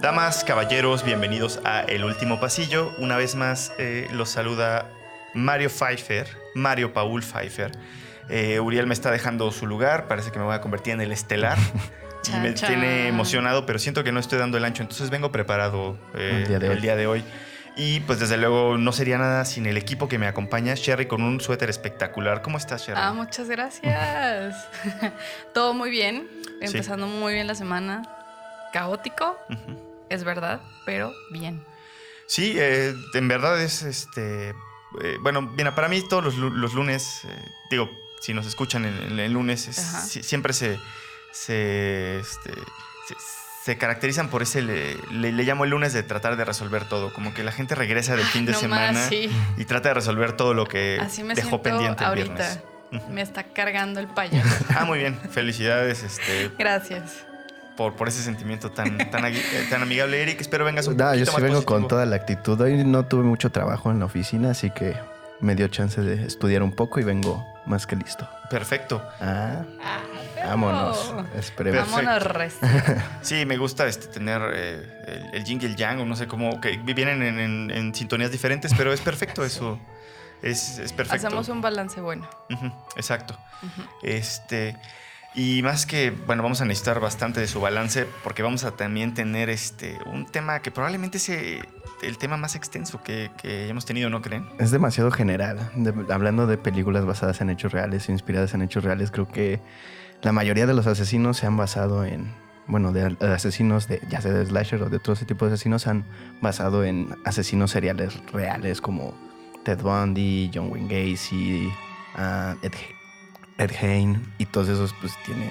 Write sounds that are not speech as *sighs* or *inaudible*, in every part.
Damas, caballeros, bienvenidos a El Último Pasillo. Una vez más eh, los saluda Mario Pfeiffer, Mario Paul Pfeiffer. Eh, Uriel me está dejando su lugar, parece que me voy a convertir en el estelar. *laughs* y me chan. tiene emocionado, pero siento que no estoy dando el ancho, entonces vengo preparado eh, El día de hoy. el día de hoy. Y pues desde luego no sería nada sin el equipo que me acompaña, Sherry con un suéter espectacular. ¿Cómo estás, Sherry? Ah, muchas gracias. *laughs* Todo muy bien. Sí. Empezando muy bien la semana. Caótico. Es verdad, pero bien. Sí, eh, en verdad es este. eh, bueno, mira, para mí todos los, los lunes, eh, digo, si nos escuchan el, el lunes, es- Ajá. si- siempre se. se, este, se, se caracterizan por ese. Le, le- le llamo el lunes de tratar de resolver todo. Como que la gente regresa del fin de No semana más, sí. y trata de resolver todo lo que Así me dejó pendiente el ahorita. viernes. Me está cargando el payaso. Ah, muy bien. Felicidades este, Gracias. Por, por ese sentimiento tan, eh, tan amigable, Eric. Espero vengas un No, yo poquito sí más vengo con toda la actitud. Hoy no tuve mucho trabajo en la oficina, así que me dio chance de estudiar un poco y vengo más que listo. Perfecto. Ah, Ah, vámonos. Esperemos. Vámonos, resto. *laughs* Sí, me gusta este, tener eh, el, el yin y el yang, o no sé cómo, que vienen en, en- en sintonías diferentes, pero es perfecto eso. Es, es perfecto. Hacemos un balance bueno. Exacto. Este. Y más que, bueno, vamos a necesitar bastante de su balance porque vamos a también tener este un tema que probablemente es el tema más extenso que, que hemos tenido, ¿no creen? Es demasiado general. Hablando de películas basadas en hechos reales, inspiradas en hechos reales, creo que la mayoría de los asesinos se han basado en, bueno, de, asesinos de, ya sea de slasher o de otro tipo de asesinos, se han basado en asesinos seriales reales como Ted Bundy, John Wayne Gacy, ah, Ed, Ed Gein y todos esos pues tienen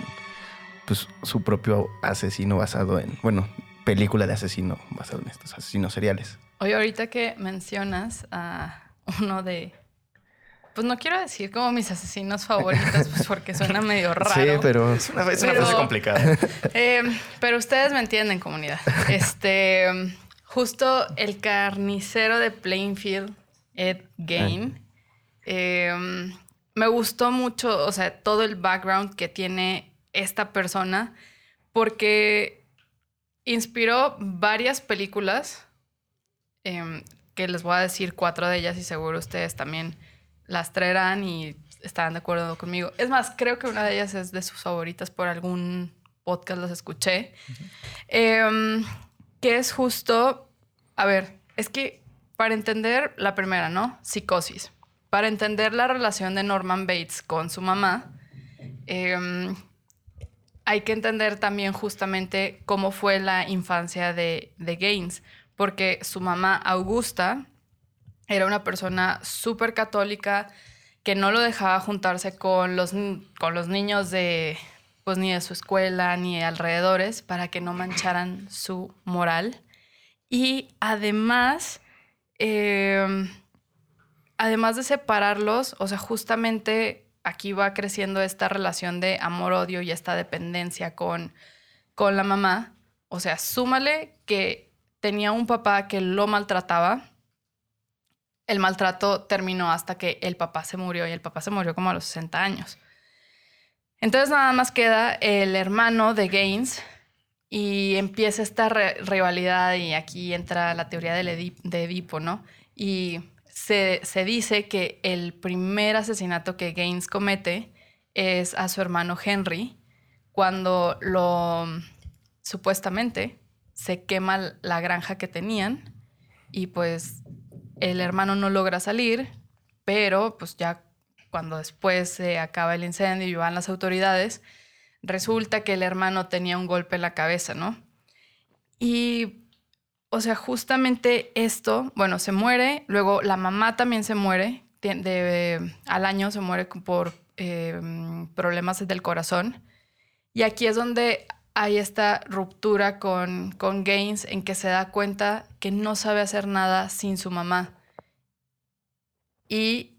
pues su propio asesino basado en, bueno, película de asesino basado en estos asesinos seriales. Oye, ahorita que mencionas a uno de. Pues no quiero decir como mis asesinos favoritos, pues porque suena medio *laughs* raro. Sí, pero *laughs* Es una, es una Pero- frase complicada. *laughs* Eh, pero ustedes me entienden, comunidad. Este, justo el carnicero de Plainfield, Ed Gain, eh, me gustó mucho, o sea, todo el background que tiene esta persona, porque inspiró varias películas, eh, que les voy a decir cuatro de ellas y seguro ustedes también las traerán y estarán de acuerdo conmigo. Es más, creo que una de ellas es de sus favoritas por algún podcast, los escuché. Em, que es justo, a ver, es que para entender la primera, ¿no? Psicosis. Para entender la relación de Norman Bates con su mamá, em, hay que entender también justamente cómo fue la infancia de, de Gaines, porque su mamá Augusta era una persona súper católica que no lo dejaba juntarse con los, con los niños de, pues ni de su escuela ni de alrededores para que no mancharan su moral. Y además, eh, además de separarlos, o sea, justamente aquí va creciendo esta relación de amor-odio y esta dependencia con, con la mamá. O sea, súmale que tenía un papá que lo maltrataba. El maltrato terminó hasta que el papá se murió y el papá se murió como a los 60 años. Entonces nada más queda el hermano de Gaines y empieza esta rivalidad y aquí entra la teoría del de Edipo, ¿no? Y se, dice que el primer asesinato que Gaines comete es a su hermano Henry cuando lo supuestamente se quema la granja que tenían y pues el hermano no logra salir, pero pues ya cuando después se acaba el incendio y van las autoridades, resulta que el hermano tenía un golpe en la cabeza, ¿no? Y, o sea, justamente esto, bueno, se muere, luego la mamá también se muere, de- al año se muere por eh, problemas del corazón. Y aquí es donde hay esta ruptura con, con Gaines en que se da cuenta que no sabe hacer nada sin su mamá. Y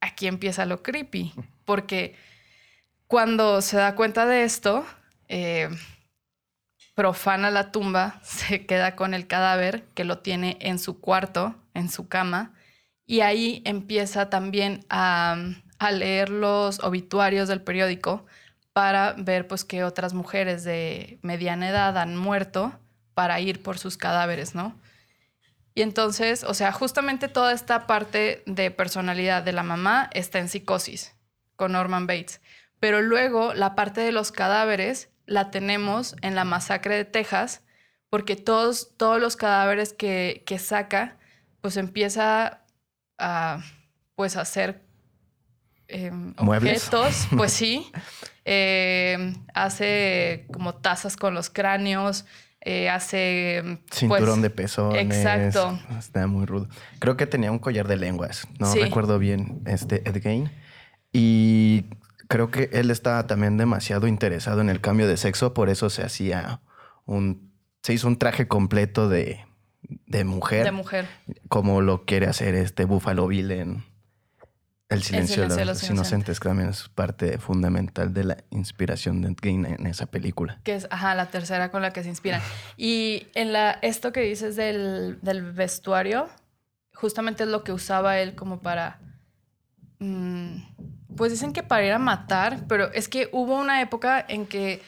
aquí empieza lo creepy, porque cuando se da cuenta de esto, eh, profana la tumba, *laughs* se queda con el cadáver que lo tiene en su cuarto, en su cama, y ahí empieza también a, leer los obituarios del periódico para ver pues que otras mujeres de mediana edad han muerto para ir por sus cadáveres, ¿no? Y entonces, o sea, justamente toda esta parte de personalidad de la mamá está en psicosis con Norman Bates. Pero luego la parte de los cadáveres la tenemos en la masacre de Texas, porque todos, todos los cadáveres que, que saca, pues empieza a pues hacer em, objetos, *laughs* pues sí. Em, hace como tazas con los cráneos, eh, hace... Pues, Cinturón de pezones. Exacto. Está muy rudo. Creo que tenía un collar de lenguas, no recuerdo bien, este Ed Gein. Y creo que él estaba también demasiado interesado en el cambio de sexo, por eso se hacía un... Se hizo un traje completo de, de mujer. De mujer. Como lo quiere hacer este Buffalo Bill en el silencio, de los, inocentes, que también es parte fundamental de la inspiración de Gain en esa película. Que es, ajá, la tercera con la que se inspiran. *sighs* Y en la, esto que dices del, vestuario, justamente es lo que usaba él como para... Mm, pues dicen que para ir a matar, pero es que hubo una época en que,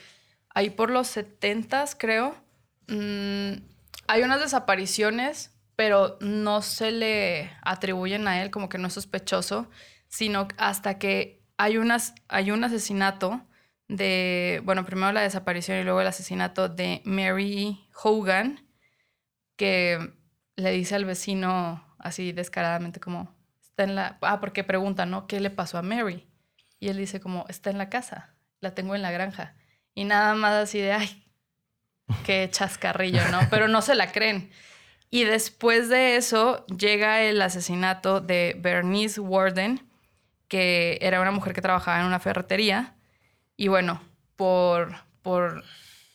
ahí por los setentas, creo, mm, hay unas desapariciones, pero no se le atribuyen a él como que no es sospechoso sino hasta que hay, unas, hay un asesinato de, bueno, primero la desaparición y luego el asesinato de Mary Hogan, que le dice al vecino así descaradamente como, ah, porque pregunta, ¿no? ¿Qué le pasó a Mary? Y él dice como, está en la casa, la tengo en la granja. Y nada más así de, ay, qué chascarrillo, ¿no? Pero no se la creen. Y después de eso llega el asesinato de Bernice Warden, que era una mujer que trabajaba en una ferretería. Y bueno, por, por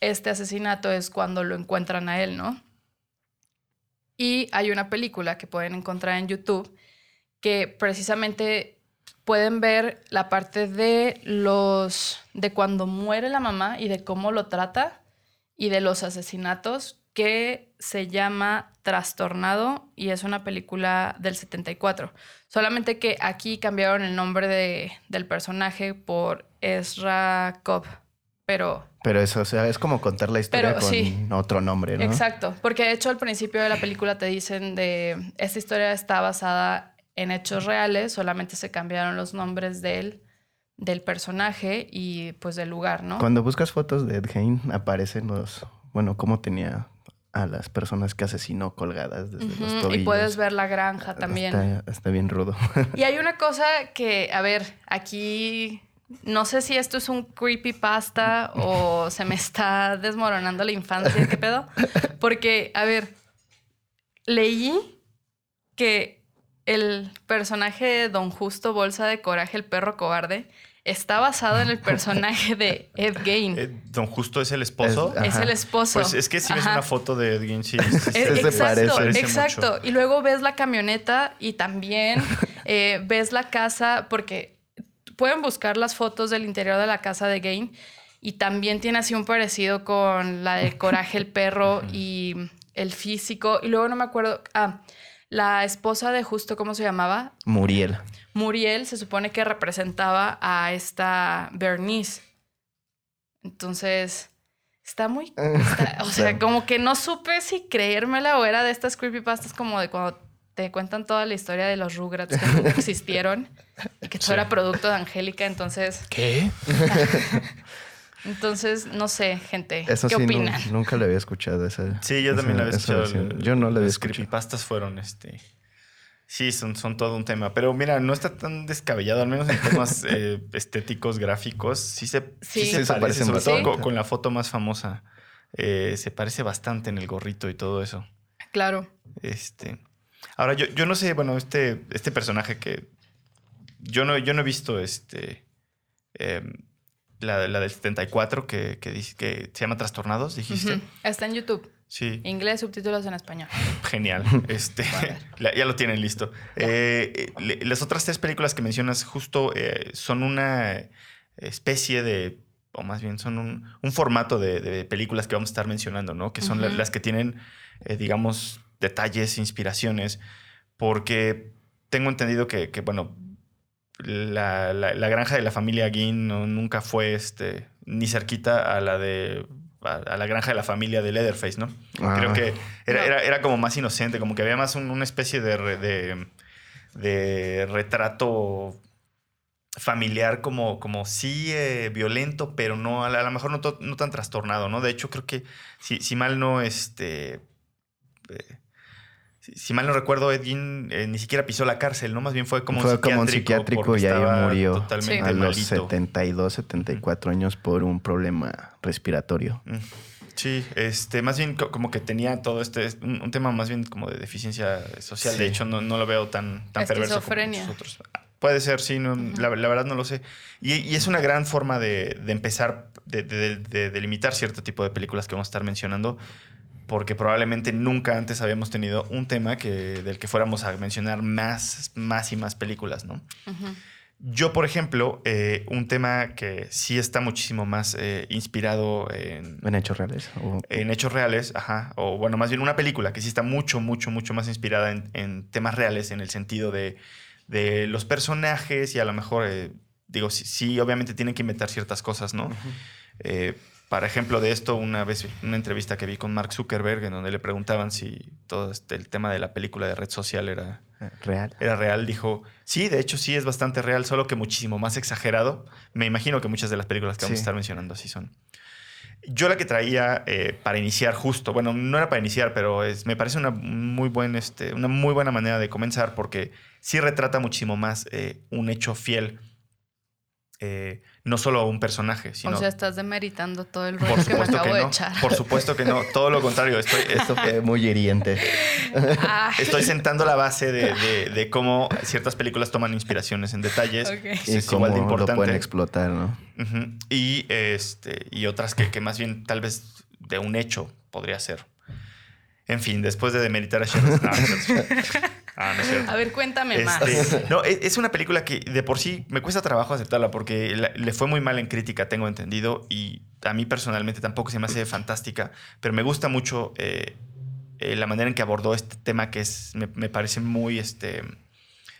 este asesinato es cuando lo encuentran a él, ¿no? Y hay una película que pueden encontrar en YouTube que precisamente pueden ver la parte de los de cuando muere la mamá y de cómo lo trata y de los asesinatos que se llama Trastornado y es una película del 74. Solamente que aquí cambiaron el nombre de, del personaje por Ezra Cobb, pero... Pero eso, o sea, es como contar la historia con otro nombre, ¿no? Exacto, porque de hecho al principio de la película te dicen de, esta historia está basada en hechos reales, solamente se cambiaron los nombres del, del personaje y pues del lugar, ¿no? Cuando buscas fotos de Ed Gein aparecen los, bueno, cómo tenía a las personas que asesinó colgadas desde los tobillos. Y puedes ver la granja también. Está, bien rudo. *laughs* Y hay una cosa que, a ver, aquí no sé si esto es un creepypasta o se me está desmoronando la infancia, ¿qué pedo? Porque, a ver, leí que el personaje de Don Justo Bolsa de Coraje, el perro cobarde, está basado en el personaje de Ed Gein. Eh, don Justo es el esposo. Es, el esposo. Pues es que si ves una foto de Ed Gein, sí. exacto, exacto. Y luego ves la camioneta y también *laughs* eh, ves la casa, porque pueden buscar las fotos del interior de la casa de Gain y también tiene así un parecido con la de Coraje el perro y el físico. Y luego no me acuerdo. Ah, la esposa de Justo, ¿cómo se llamaba? Muriel. Muriel se supone que representaba a esta Bernice. Entonces, está muy... *laughs* o sea, como que no supe si creérmela o era de estas creepypastas como de cuando te cuentan toda la historia de los Rugrats que no *laughs* existieron y que todo era producto de Angélica, entonces... ¿Qué? *laughs* Entonces, no sé, gente, ¿qué opinan? nunca le había escuchado esa. Sí, yo también la había escuchado. yo no la había escuchado. creepypastas fueron este Sí, son, son todo un tema. Pero mira, no está tan descabellado, al menos en temas *laughs* eh, estéticos, gráficos. Sí se, sí. se, parece, sobre todo con, la foto más famosa. Eh, se parece bastante en el gorrito y todo eso. Claro. Este. Ahora, yo, yo no sé, bueno, este, este personaje que. Yo no, yo no he visto este. Em, la, la del 74 que, que, que se llama Trastornados, dijiste. Está en YouTube. Sí. Inglés, subtítulos en español. Genial. *laughs* Este, ya lo tienen listo. Eh, las otras tres películas que mencionas justo eh, son una especie de, o más bien son un, formato de, películas que vamos a estar mencionando, ¿no? Que son las que tienen, eh, digamos, detalles, inspiraciones, porque tengo entendido que, bueno, la, granja de la familia Guin nunca fue este, ni cerquita a la de a, a la granja de la familia de Leatherface, ¿no? Ah. Creo que era, No. era, era como más inocente, como que había más un- una especie de, re- de, de retrato familiar como, como sí eh, violento, pero no a, la- a lo mejor no, to- no tan trastornado, ¿no? De hecho, creo que si, si mal no, este... eh, si, mal no recuerdo, Edgin eh, ni siquiera pisó la cárcel, ¿no? Más bien fue como Fue un como un psiquiátrico. psiquiátrico y ahí murió Totalmente a los malito. 72, 74 años por un problema respiratorio. Mm. Sí, este, más bien co- como que tenía todo este, un, un tema más bien como de deficiencia social. De Sí. hecho, no, no lo veo tan, tan perverso como Esquizofrenia. muchos otros. Puede ser, sí, no, la, la verdad no lo sé. Y, y es una gran forma de, de empezar, de, de- de delimitar cierto tipo de películas que vamos a estar mencionando, porque probablemente nunca antes habíamos tenido un tema que, del que fuéramos a mencionar más, más y más películas, ¿no? Yo, por ejemplo, eh, un tema que sí está muchísimo más eh, inspirado en, En hechos reales. o- en hechos reales, ajá, o bueno, más bien una película que sí está mucho, mucho, mucho más inspirada en, en temas reales, en el sentido de, de los personajes y a lo mejor, eh, digo, sí, sí, obviamente tienen que inventar ciertas cosas, ¿no? Eh, para ejemplo de esto, una vez una entrevista que vi con Mark Zuckerberg en donde le preguntaban si todo este, el tema de la película de red social era, eh, real. era real, dijo, sí, de hecho sí es bastante real, solo que muchísimo más exagerado. Me imagino que muchas de las películas que vamos a estar mencionando así son. Yo la que traía eh, para iniciar justo, bueno, no era para iniciar, pero es, me parece una muy, buen, este, una muy buena manera de comenzar porque sí retrata muchísimo más eh, un hecho fiel, eh, no solo a un personaje, sino... O sea, estás demeritando todo el por rollo que me supuesto acabo que de no, echar. por supuesto que no, todo lo contrario, estoy, *laughs* Esto fue muy hiriente. Ay, Estoy sentando la base de, de- de cómo ciertas películas toman inspiraciones en detalles. y es cómo igual de lo importante. pueden explotar, ¿no? Y, este, y otras que, que más bien tal vez de un hecho podría ser. En fin, después de demeritar a Sharon. *laughs* Ah, no es cierto. A ver, cuéntame más. Este, no, es, es una película que de por sí me cuesta trabajo aceptarla porque la- le fue muy mal en crítica, tengo entendido, y a mí personalmente tampoco se me hace fantástica, pero me gusta mucho eh, eh, la manera en que abordó este tema que es, me, me parece muy este,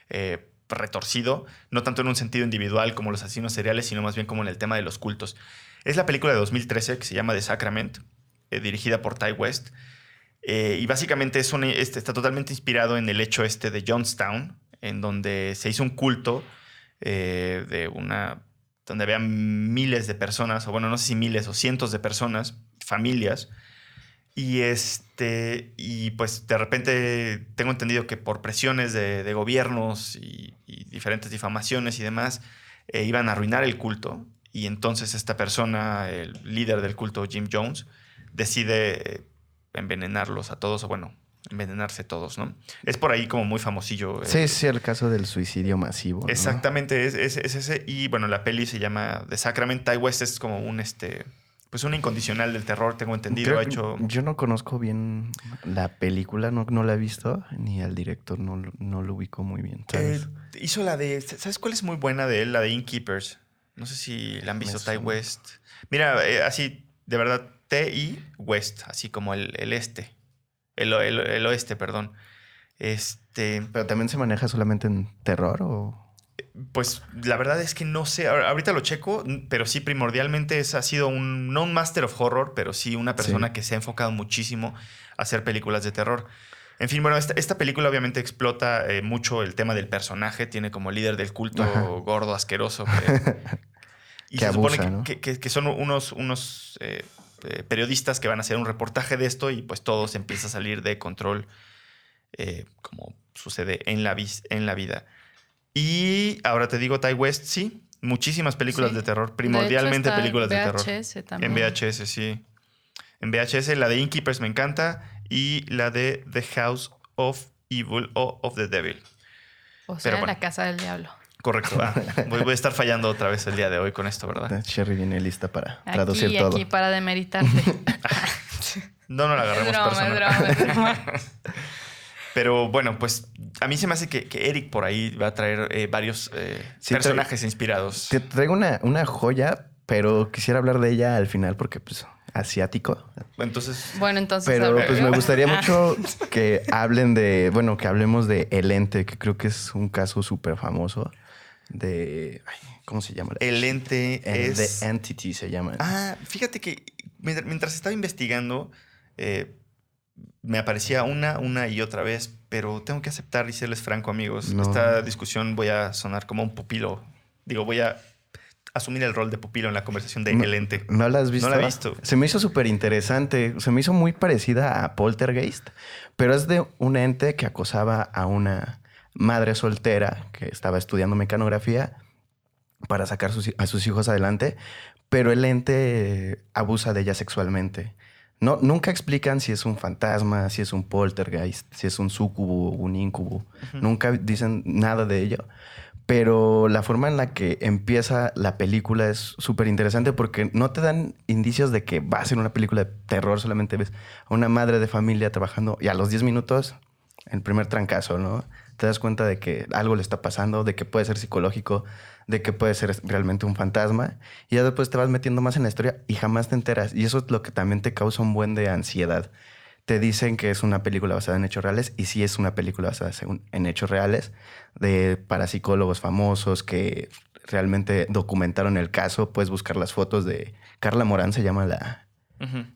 eh, retorcido, no tanto en un sentido individual como los asesinos seriales, sino más bien como en el tema de los cultos. Es la película de 2013 que se llama The Sacrament, dirigida por Ty West. Eh, y básicamente es este, está totalmente inspirado en el hecho este de Johnstown, en donde se hizo un culto eh, de una. donde había miles de personas, o bueno, no sé si miles o cientos de personas, familias. Y este. Y pues de repente tengo entendido que por presiones de, gobiernos y, diferentes difamaciones y demás, eh, iban a arruinar el culto. Y entonces esta persona, el líder del culto, Jim Jones, decide envenenarlos a todos, o bueno, envenenarse todos, ¿no? Es por ahí como muy famosillo. eh, Sí, sí, el caso del suicidio masivo. ¿no? Exactamente, es, es- es ese. Y bueno, la peli se llama The Sacrament. Ty West es como un este. Pues un incondicional del terror, tengo entendido. Creo ha hecho. Yo no conozco bien la película, no, no la he visto, ni al director no, lo- no lo ubico muy bien. eh, hizo la de. ¿Sabes cuál es muy buena de él? La de Innkeepers. No sé si la han visto, Ty. West. Mira, eh, así, de verdad, T-I West, así como el, el este. El, el- el oeste, perdón. Este. Pero también se maneja solamente en terror o. Pues la verdad es que no sé, ahor- ahorita lo checo, pero sí primordialmente es, ha sido un, no un master of horror, pero sí una persona Sí. que se ha enfocado muchísimo a hacer películas de terror. En fin, bueno, esta, esta película obviamente explota eh, mucho el tema del personaje, tiene como líder del culto Ajá. gordo, asqueroso. que- *laughs* y Que se supone abusa, que, ¿no? que- que- que son unos, unos eh, eh, periodistas que van a hacer un reportaje de esto y pues todo se empieza a salir de control eh, como sucede en la, en vida. Y ahora te digo, Ty West, sí, muchísimas películas Sí. de terror, De primordialmente hecho, películas de terror. VHS también. En VHS, sí. En VHS, la de Innkeepers me encanta y la de The House of Evil o of the Devil. O sea, Pero bueno. la casa del diablo. Correcto. Ah, voy, voy a estar fallando otra vez el día de hoy con esto, ¿verdad? Sherry viene lista para traducir Aquí, todo. aquí para demeritarte. *laughs* No, no la agarremos es personal. broma. *laughs* Pero bueno, pues a mí se me hace que, que Eric por ahí va a traer eh, varios eh, Sí, personajes inspirados. Te traigo una, una joya, pero quisiera hablar de ella al final porque, pues, asiático. Entonces, Bueno, entonces. Pero pues me gustaría *laughs* mucho que hablen de, bueno, que hablemos de El Ente, que creo que es un caso súper famoso de, ay, ¿cómo se llama? el ente El es... The Entity se llama. Ah, fíjate que mientras, mientras estaba investigando, eh, me aparecía una, una y otra vez, pero tengo que aceptar y serles franco, amigos. No. Esta discusión voy a sonar como un pupilo. Digo, voy a asumir el rol de pupilo en la conversación de No. El Ente. ¿No la has visto? No la he visto. Se me hizo súper interesante. Se me hizo muy parecida a Poltergeist, pero es de un ente que acosaba a una madre soltera que estaba estudiando mecanografía para sacar sus- a sus hijos adelante, pero el ente abusa de ella sexualmente. No, nunca explican si es un fantasma, si es un poltergeist, si es un sucubo, un incubo. Nunca dicen nada de ello. Pero la forma en la que empieza la película es súper interesante porque no te dan indicios de que va a ser una película de terror. Solamente ves a una madre de familia trabajando y a los 10 minutos, el primer trancazo, ¿no? Te das cuenta de que algo le está pasando, de que puede ser psicológico, de que puede ser realmente un fantasma. Y ya después te vas metiendo más en la historia y jamás te enteras. Y eso es lo que también te causa un buen de ansiedad. Te dicen que es una película basada en hechos reales y sí es una película basada en hechos reales de parapsicólogos famosos que realmente documentaron el caso. Puedes buscar las fotos de Carla Morán, se llama la,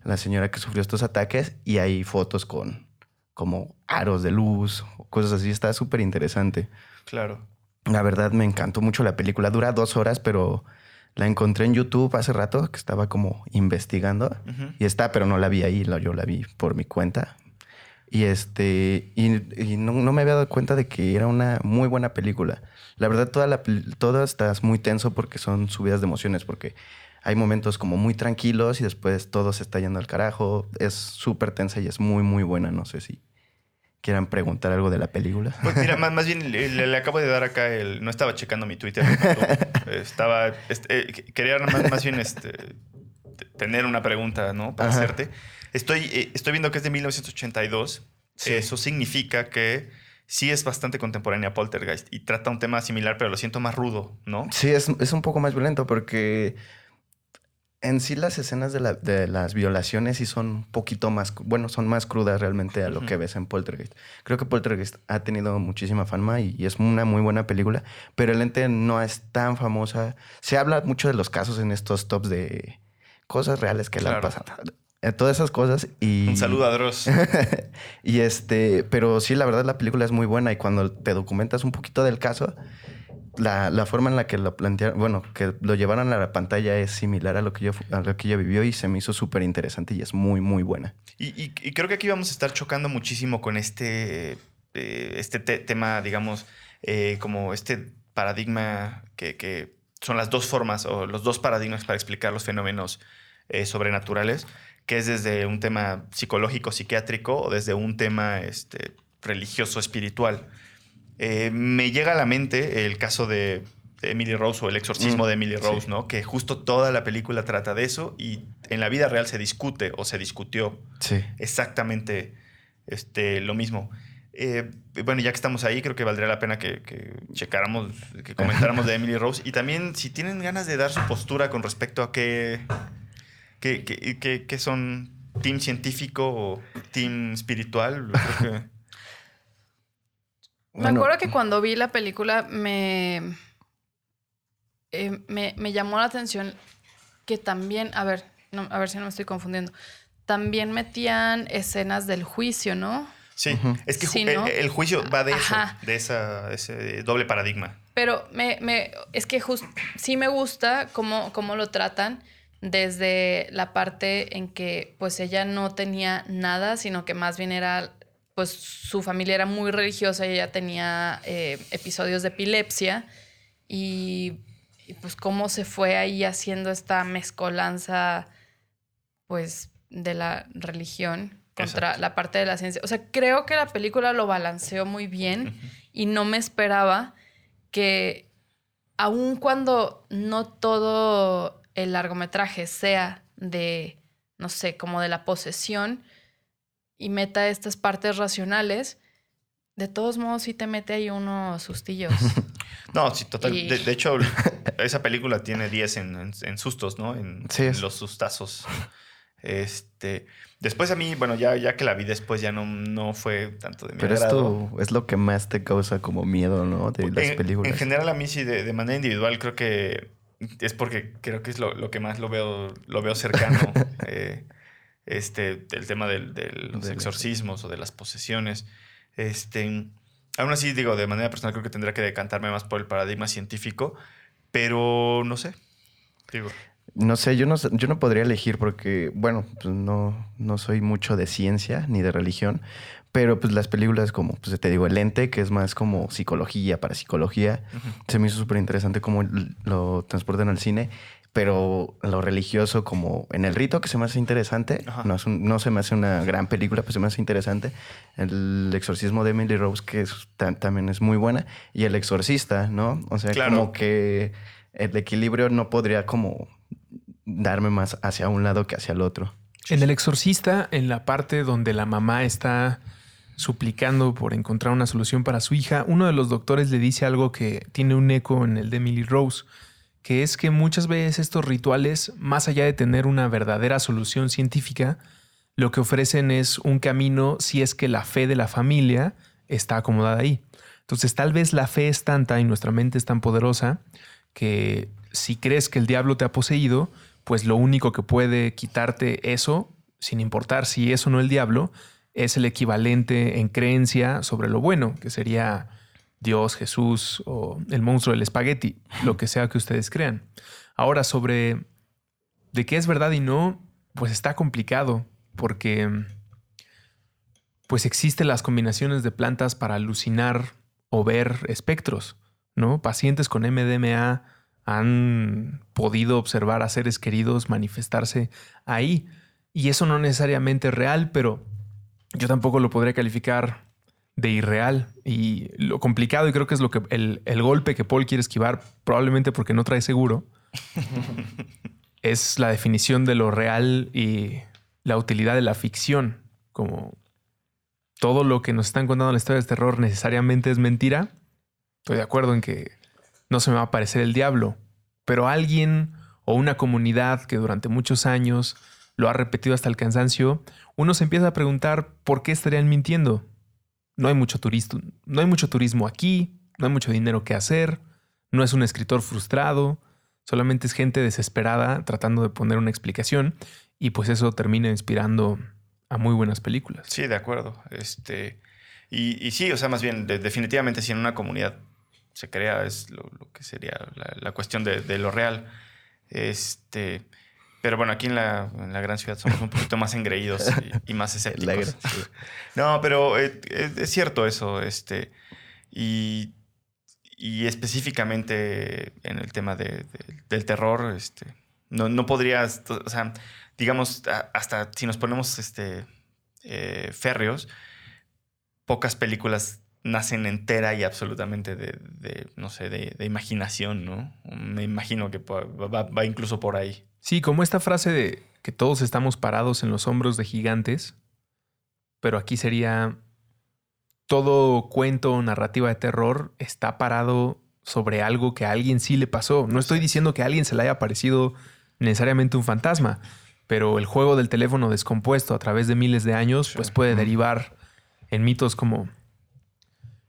la señora que sufrió estos ataques y hay fotos con como aros de luz, o cosas así. Está súper interesante. Claro. La verdad me encantó mucho la película. Dura dos horas, pero la encontré en YouTube hace rato, que estaba como investigando. Y está, pero no la vi ahí, yo la vi por mi cuenta. Y este, y, y no, no me había dado cuenta de que era una muy buena película. La verdad, toda la, toda estás muy tenso porque son subidas de emociones, porque hay momentos como muy tranquilos y después todo se está yendo al carajo. Es súper tensa y es muy, muy buena. No sé si quieran preguntar algo de la película. Pues mira, *laughs* más, más bien le, le- le acabo de dar acá el. No estaba checando mi Twitter. estaba. este, eh, quería más, más bien este, tener una pregunta, ¿no? Para Ajá. hacerte. Estoy, eh, estoy viendo que es de 1982. Sí. Eso significa que sí es bastante contemporánea a Poltergeist y trata un tema similar, pero lo siento más rudo, ¿no? Sí, es, es un poco más violento porque en sí las escenas de, la- de las violaciones sí son un poquito más, bueno, son más crudas realmente a lo que ves en Poltergeist. Creo que Poltergeist ha tenido muchísima fama y, y es una muy buena película, pero el ente no es tan famosa. Se habla mucho de los casos en estos tops de cosas reales que le han pasado. Eh, Todas esas cosas y... Un saludo a Dross. *laughs* y este, pero sí, la verdad la película es muy buena y cuando te documentas un poquito del caso, la, la forma en la que lo plantearon, bueno, que lo llevaron a la pantalla es similar a lo que yo, a lo que ella vivió y se me hizo súper interesante y es muy, muy buena. Y, y- creo que aquí vamos a estar chocando muchísimo con este, eh, este te- tema, digamos, eh, como este paradigma que, que son las dos formas o los dos paradigmas para explicar los fenómenos eh, sobrenaturales, que es desde un tema psicológico, psiquiátrico o desde un tema este, religioso, espiritual. Eh, me llega a la mente el caso de, Emily Rose o el exorcismo Mm, de Emily Rose, sí. ¿no? Que justo toda la película trata de eso y en la vida real se discute o se discutió Sí. exactamente este, lo mismo. Eh, bueno, ya que estamos ahí, creo que valdría la pena que, que checáramos, que comentáramos de Emily Rose. Y también, si tienen ganas de dar su postura con respecto a qué, qué, qué- qué- qué son team científico o team espiritual, creo que... Me acuerdo que cuando vi la película me, eh, me, me llamó la atención que también, a ver, no, a ver si no me estoy confundiendo, también metían escenas del juicio, ¿no? Sí, es que ju- Sí, ¿no? eh, el juicio va de Ajá. eso, de esa, ese doble paradigma. Pero me, me, es que just- sí me gusta cómo, cómo lo tratan desde la parte en que pues ella no tenía nada, sino que más bien era, pues su familia era muy religiosa y ella tenía eh, episodios de epilepsia y, y, pues cómo se fue ahí haciendo esta mezcolanza pues de la religión contra Exacto. la parte de la ciencia. O sea, creo que la película lo balanceó muy bien y no me esperaba que aun cuando no todo el largometraje sea de, no sé, como de la posesión y meta estas partes racionales, de todos modos sí te mete ahí unos sustillos. *laughs* No, sí, total. Y- De, de hecho, *laughs* esa película tiene 10 en, en- en sustos, ¿no? En, Sí, en los sustazos. Este. Después a mí, bueno, ya, ya que la vi después ya no, no fue tanto de mi Pero agrado. esto es lo que más te causa como miedo, ¿no? De las en, películas. en general, a mí sí, de, de manera individual, creo que es porque creo que es lo, lo que más lo veo, lo veo cercano. *laughs* eh, este, el tema de, los exorcismos o de las posesiones. Este, aún así, digo, de manera personal creo que tendría que decantarme más por el paradigma científico, pero no sé. Digo, No sé, yo no, yo no podría elegir porque, bueno, pues no, no soy mucho de ciencia ni de religión, pero pues las películas como, pues te digo, El Ente, que es más como psicología, para psicología, se me hizo súper interesante cómo lo transportan al cine, pero lo religioso como en El Rito, que se me hace interesante, no, es un- no se me hace una gran película, pero se me hace interesante, El Exorcismo de Emily Rose, que es- también es muy buena, y El Exorcista, ¿no? O sea, Claro. como que el equilibrio no podría como darme más hacia un lado que hacia el otro. En El Exorcista, en la parte donde la mamá está suplicando por encontrar una solución para su hija, uno de los doctores le dice algo que tiene un eco en el de Emily Rose, que es que muchas veces estos rituales, más allá de tener una verdadera solución científica, lo que ofrecen es un camino si es que la fe de la familia está acomodada ahí. Entonces tal vez la fe es tanta y nuestra mente es tan poderosa que si crees que el diablo te ha poseído, pues lo único que puede quitarte eso, sin importar si es o no el diablo, es el equivalente en creencia sobre lo bueno, que sería Dios, Jesús o el monstruo del espagueti, lo que sea que ustedes crean. Ahora, sobre de qué es verdad y no, pues está complicado, porque pues existen las combinaciones de plantas para alucinar o ver espectros, ¿no? Pacientes con MDMA han podido observar a seres queridos manifestarse ahí. Y eso no necesariamente es real, pero yo tampoco lo podría calificar de irreal. Y lo complicado, y creo que es lo que el, el golpe que Paul quiere esquivar, probablemente porque no trae seguro, *laughs* es la definición de lo real y la utilidad de la ficción. Como todo lo que nos están contando en la historia de terror necesariamente es mentira. Estoy de acuerdo en que no se me va a aparecer el diablo, pero alguien o una comunidad que durante muchos años lo ha repetido hasta el cansancio, uno se empieza a preguntar por qué estarían mintiendo. No hay mucho turismo, no hay mucho turismo aquí, no hay mucho dinero que hacer, no es un escritor frustrado, solamente es gente desesperada tratando de poner una explicación y pues eso termina inspirando a muy buenas películas. Sí, de acuerdo. Este, y, sí, o sea, más bien, de- definitivamente si en una comunidad se crea es lo, que sería la, la cuestión de, de lo real. Este, pero bueno, aquí en la, en la gran ciudad somos un poquito más engreídos y, y más *laughs* escépticos. No, pero eh, es, es cierto eso. Este, y, y específicamente en el tema de- de- del terror, este, no, no podrías, o sea, digamos, hasta si nos ponemos este, eh, férreos, pocas películas nacen entera y absolutamente de, de, no sé, de, de imaginación, ¿no? Me imagino que va incluso por ahí. Sí, como esta frase de que todos estamos parados en los hombros de gigantes, pero aquí sería todo cuento o narrativa de terror está parado sobre algo que a alguien sí le pasó. No estoy diciendo que a alguien se le haya parecido necesariamente un fantasma, pero el juego del teléfono descompuesto a través de miles de años, pues puede derivar en mitos como,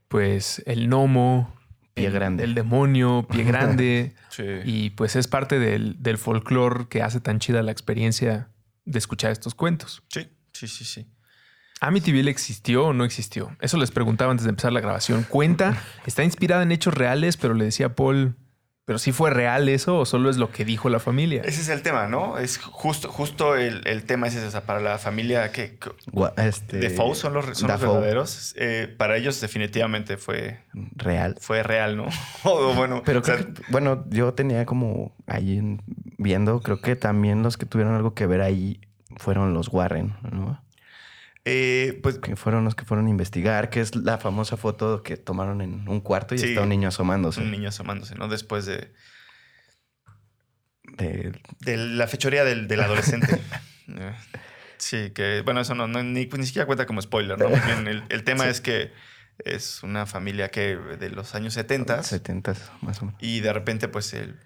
pues, el gnomo, Pie el- grande. el demonio, pie grande. *laughs* Sí. Y pues es parte del, del folclore que hace tan chida la experiencia de escuchar estos cuentos. sí, sí, sí, sí. ¿Amityville existió o no existió? Eso les preguntaba antes de empezar la grabación. Cuenta, está inspirada en hechos reales, pero le decía a Paul, ¿pero sí fue real eso o solo es lo que dijo la familia? Ese es el tema, ¿no? Es justo, justo el, el tema es ese, o sea, para la familia que... Este, son los, son los Dafoe, verdaderos. eh, para ellos definitivamente fue, Real. fue real, ¿no? *laughs* o bueno, Pero o sea, creo que, bueno, yo tenía como ahí en- viendo, creo que también los que tuvieron algo que ver ahí fueron los Warren, ¿no? Eh, pues Que fueron los que fueron a investigar, que es la famosa foto que tomaron en un cuarto y Sí. está un niño asomándose. un niño asomándose, ¿no? Después de, De- de la fechoría del, del adolescente. *laughs* *laughs* Sí, que bueno, eso no, no- ni, pues, ni siquiera cuenta como spoiler, ¿no? *laughs* Bien, el, el tema Sí. es que es una familia que de los años 70 70 más o menos. y de repente pues el,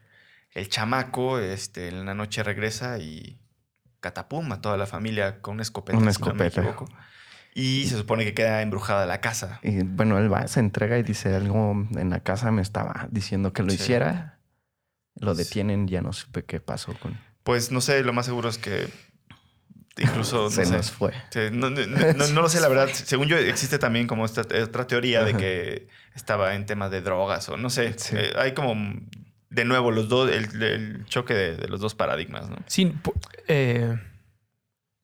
el chamaco este, en la noche regresa y catapum a toda la familia con una escopeta. Una si no me escopeta. y se supone que queda embrujada la casa. Y bueno, él va, se entrega y dice algo en la casa, me estaba diciendo que lo Sí. hiciera. lo detienen, ya no supe qué pasó con... Pues no sé, lo más seguro es que incluso *laughs* no Se sé. nos fue. No, no- no- no lo sé, la verdad. *laughs* Según yo, existe también como esta otra teoría de que estaba en temas de drogas o no sé. Sí. Eh, hay como, de nuevo, los dos, el, el choque de, de los dos paradigmas, ¿no? Sí, eh,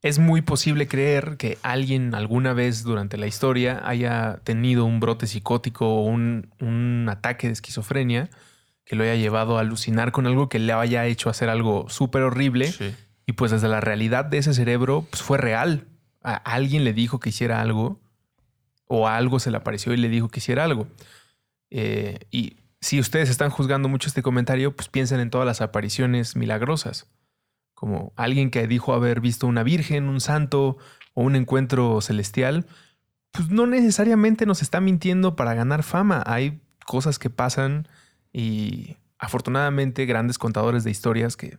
es muy posible creer que alguien alguna vez durante la historia haya tenido un brote psicótico o un, un ataque de esquizofrenia que lo haya llevado a alucinar con algo que le haya hecho hacer algo súper horrible. Sí. Y pues desde la realidad de ese cerebro, pues fue real. A alguien le dijo que hiciera algo o a algo se le apareció y le dijo que hiciera algo. Eh, y si ustedes están juzgando mucho este comentario, pues piensen en todas las apariciones milagrosas. Como alguien que dijo haber visto una virgen, un santo o un encuentro celestial, pues no necesariamente nos está mintiendo para ganar fama. Hay cosas que pasan y afortunadamente grandes contadores de historias que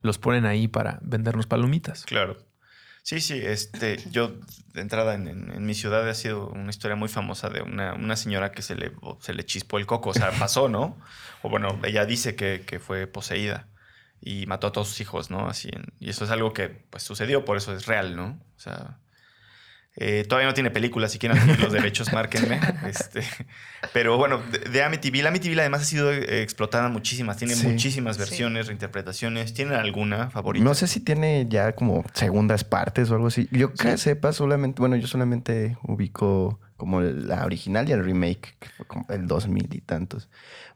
los ponen ahí para vendernos palomitas. Claro. Sí, sí, este, yo de entrada en, en- en mi ciudad ha sido una historia muy famosa de una, una señora que se le, se le chispó el coco, o sea, *laughs* pasó, ¿no? O bueno, ella dice que, que fue poseída y mató a todos sus hijos, ¿no? Así, en- y eso es algo que pues sucedió, por eso es real, ¿no? O sea, eh, todavía no tiene película, si quieren los derechos, *laughs* márquenme. Este, pero bueno, de, de Amityville, Amityville además ha sido eh, explotada muchísimas, tiene Sí. muchísimas Sí. versiones, reinterpretaciones. ¿Tienen alguna favorita? No sé si tiene ya como segundas partes o algo así. Yo que sepa solamente, bueno, yo solamente ubico como la original y el remake, que fue como el 2000 y tantos.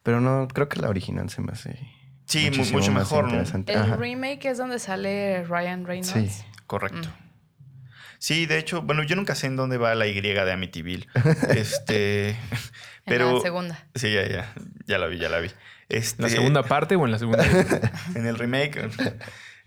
Pero no, creo que la original se me hace Sí, mucho más mejor, ¿no? El Ajá. remake es donde sale Ryan Reynolds. Sí. Correcto. Mm. Sí, de hecho, bueno, yo nunca sé en dónde va la Y de Amityville. *laughs* este, En pero la segunda. sí, ya, ya, ya la vi, ya la vi. Este, ¿En la segunda parte o en la segunda? *laughs* en el remake.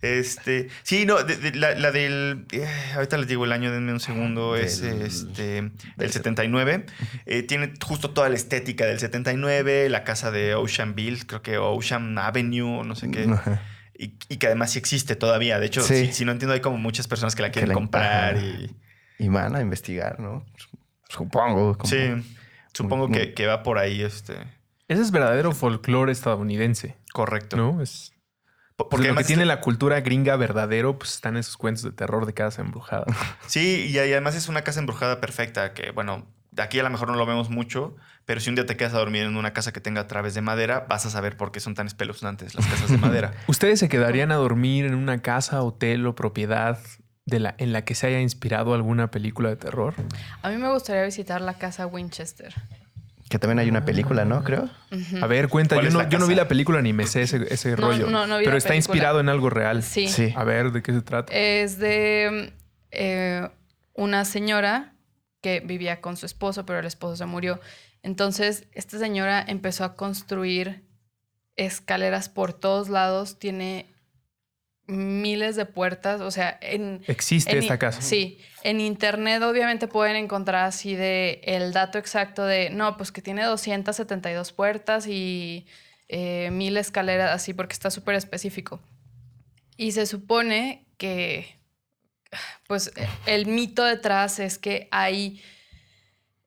Este, sí, no, de- de- la, la del, eh, ahorita les digo el año, denme un segundo, es Del- este, el 79. Eh, tiene justo toda la estética del 79, la casa de Oceanville, creo que Ocean Avenue, no sé qué. Y, y que además sí existe todavía. De hecho, Sí. si, si no entiendo, hay como muchas personas que la quieren la- comprar. ajá. Y, Y van a investigar, ¿no? Supongo. como- sí, supongo muy- que, que va por ahí. Este, Ese es verdadero folclore estadounidense, correcto. ¿no? Es, Po- porque lo que además tiene la cultura gringa verdadero, pues están esos cuentos de terror de casa embrujada. *laughs* Sí, y además es una casa embrujada perfecta. Que bueno, aquí a lo mejor no lo vemos mucho, pero si un día te quedas a dormir en una casa que tenga traves de madera, vas a saber por qué son tan espeluznantes las casas de madera. *laughs* ¿Ustedes se quedarían a dormir en una casa, hotel o propiedad de la, en la que se haya inspirado alguna película de terror? A mí me gustaría visitar la casa Winchester. Que también hay una película, ¿no? Creo. A ver, cuenta, ¿Cuál yo no, la yo no vi la película ni me sé ese, ese No, rollo. no, no vi pero la está película. inspirado en algo real. Sí. Sí. A ver, ¿de qué se trata? Es de eh, una señora que vivía con su esposo, pero el esposo se murió. Entonces, esta señora empezó a construir escaleras por todos lados, tiene miles de puertas, o sea, en... Existe en esta casa. Sí, en internet obviamente pueden encontrar así de el dato exacto de, no, pues que tiene 272 puertas y eh, mil escaleras así porque está súper específico. Y se supone que, pues el mito detrás es que hay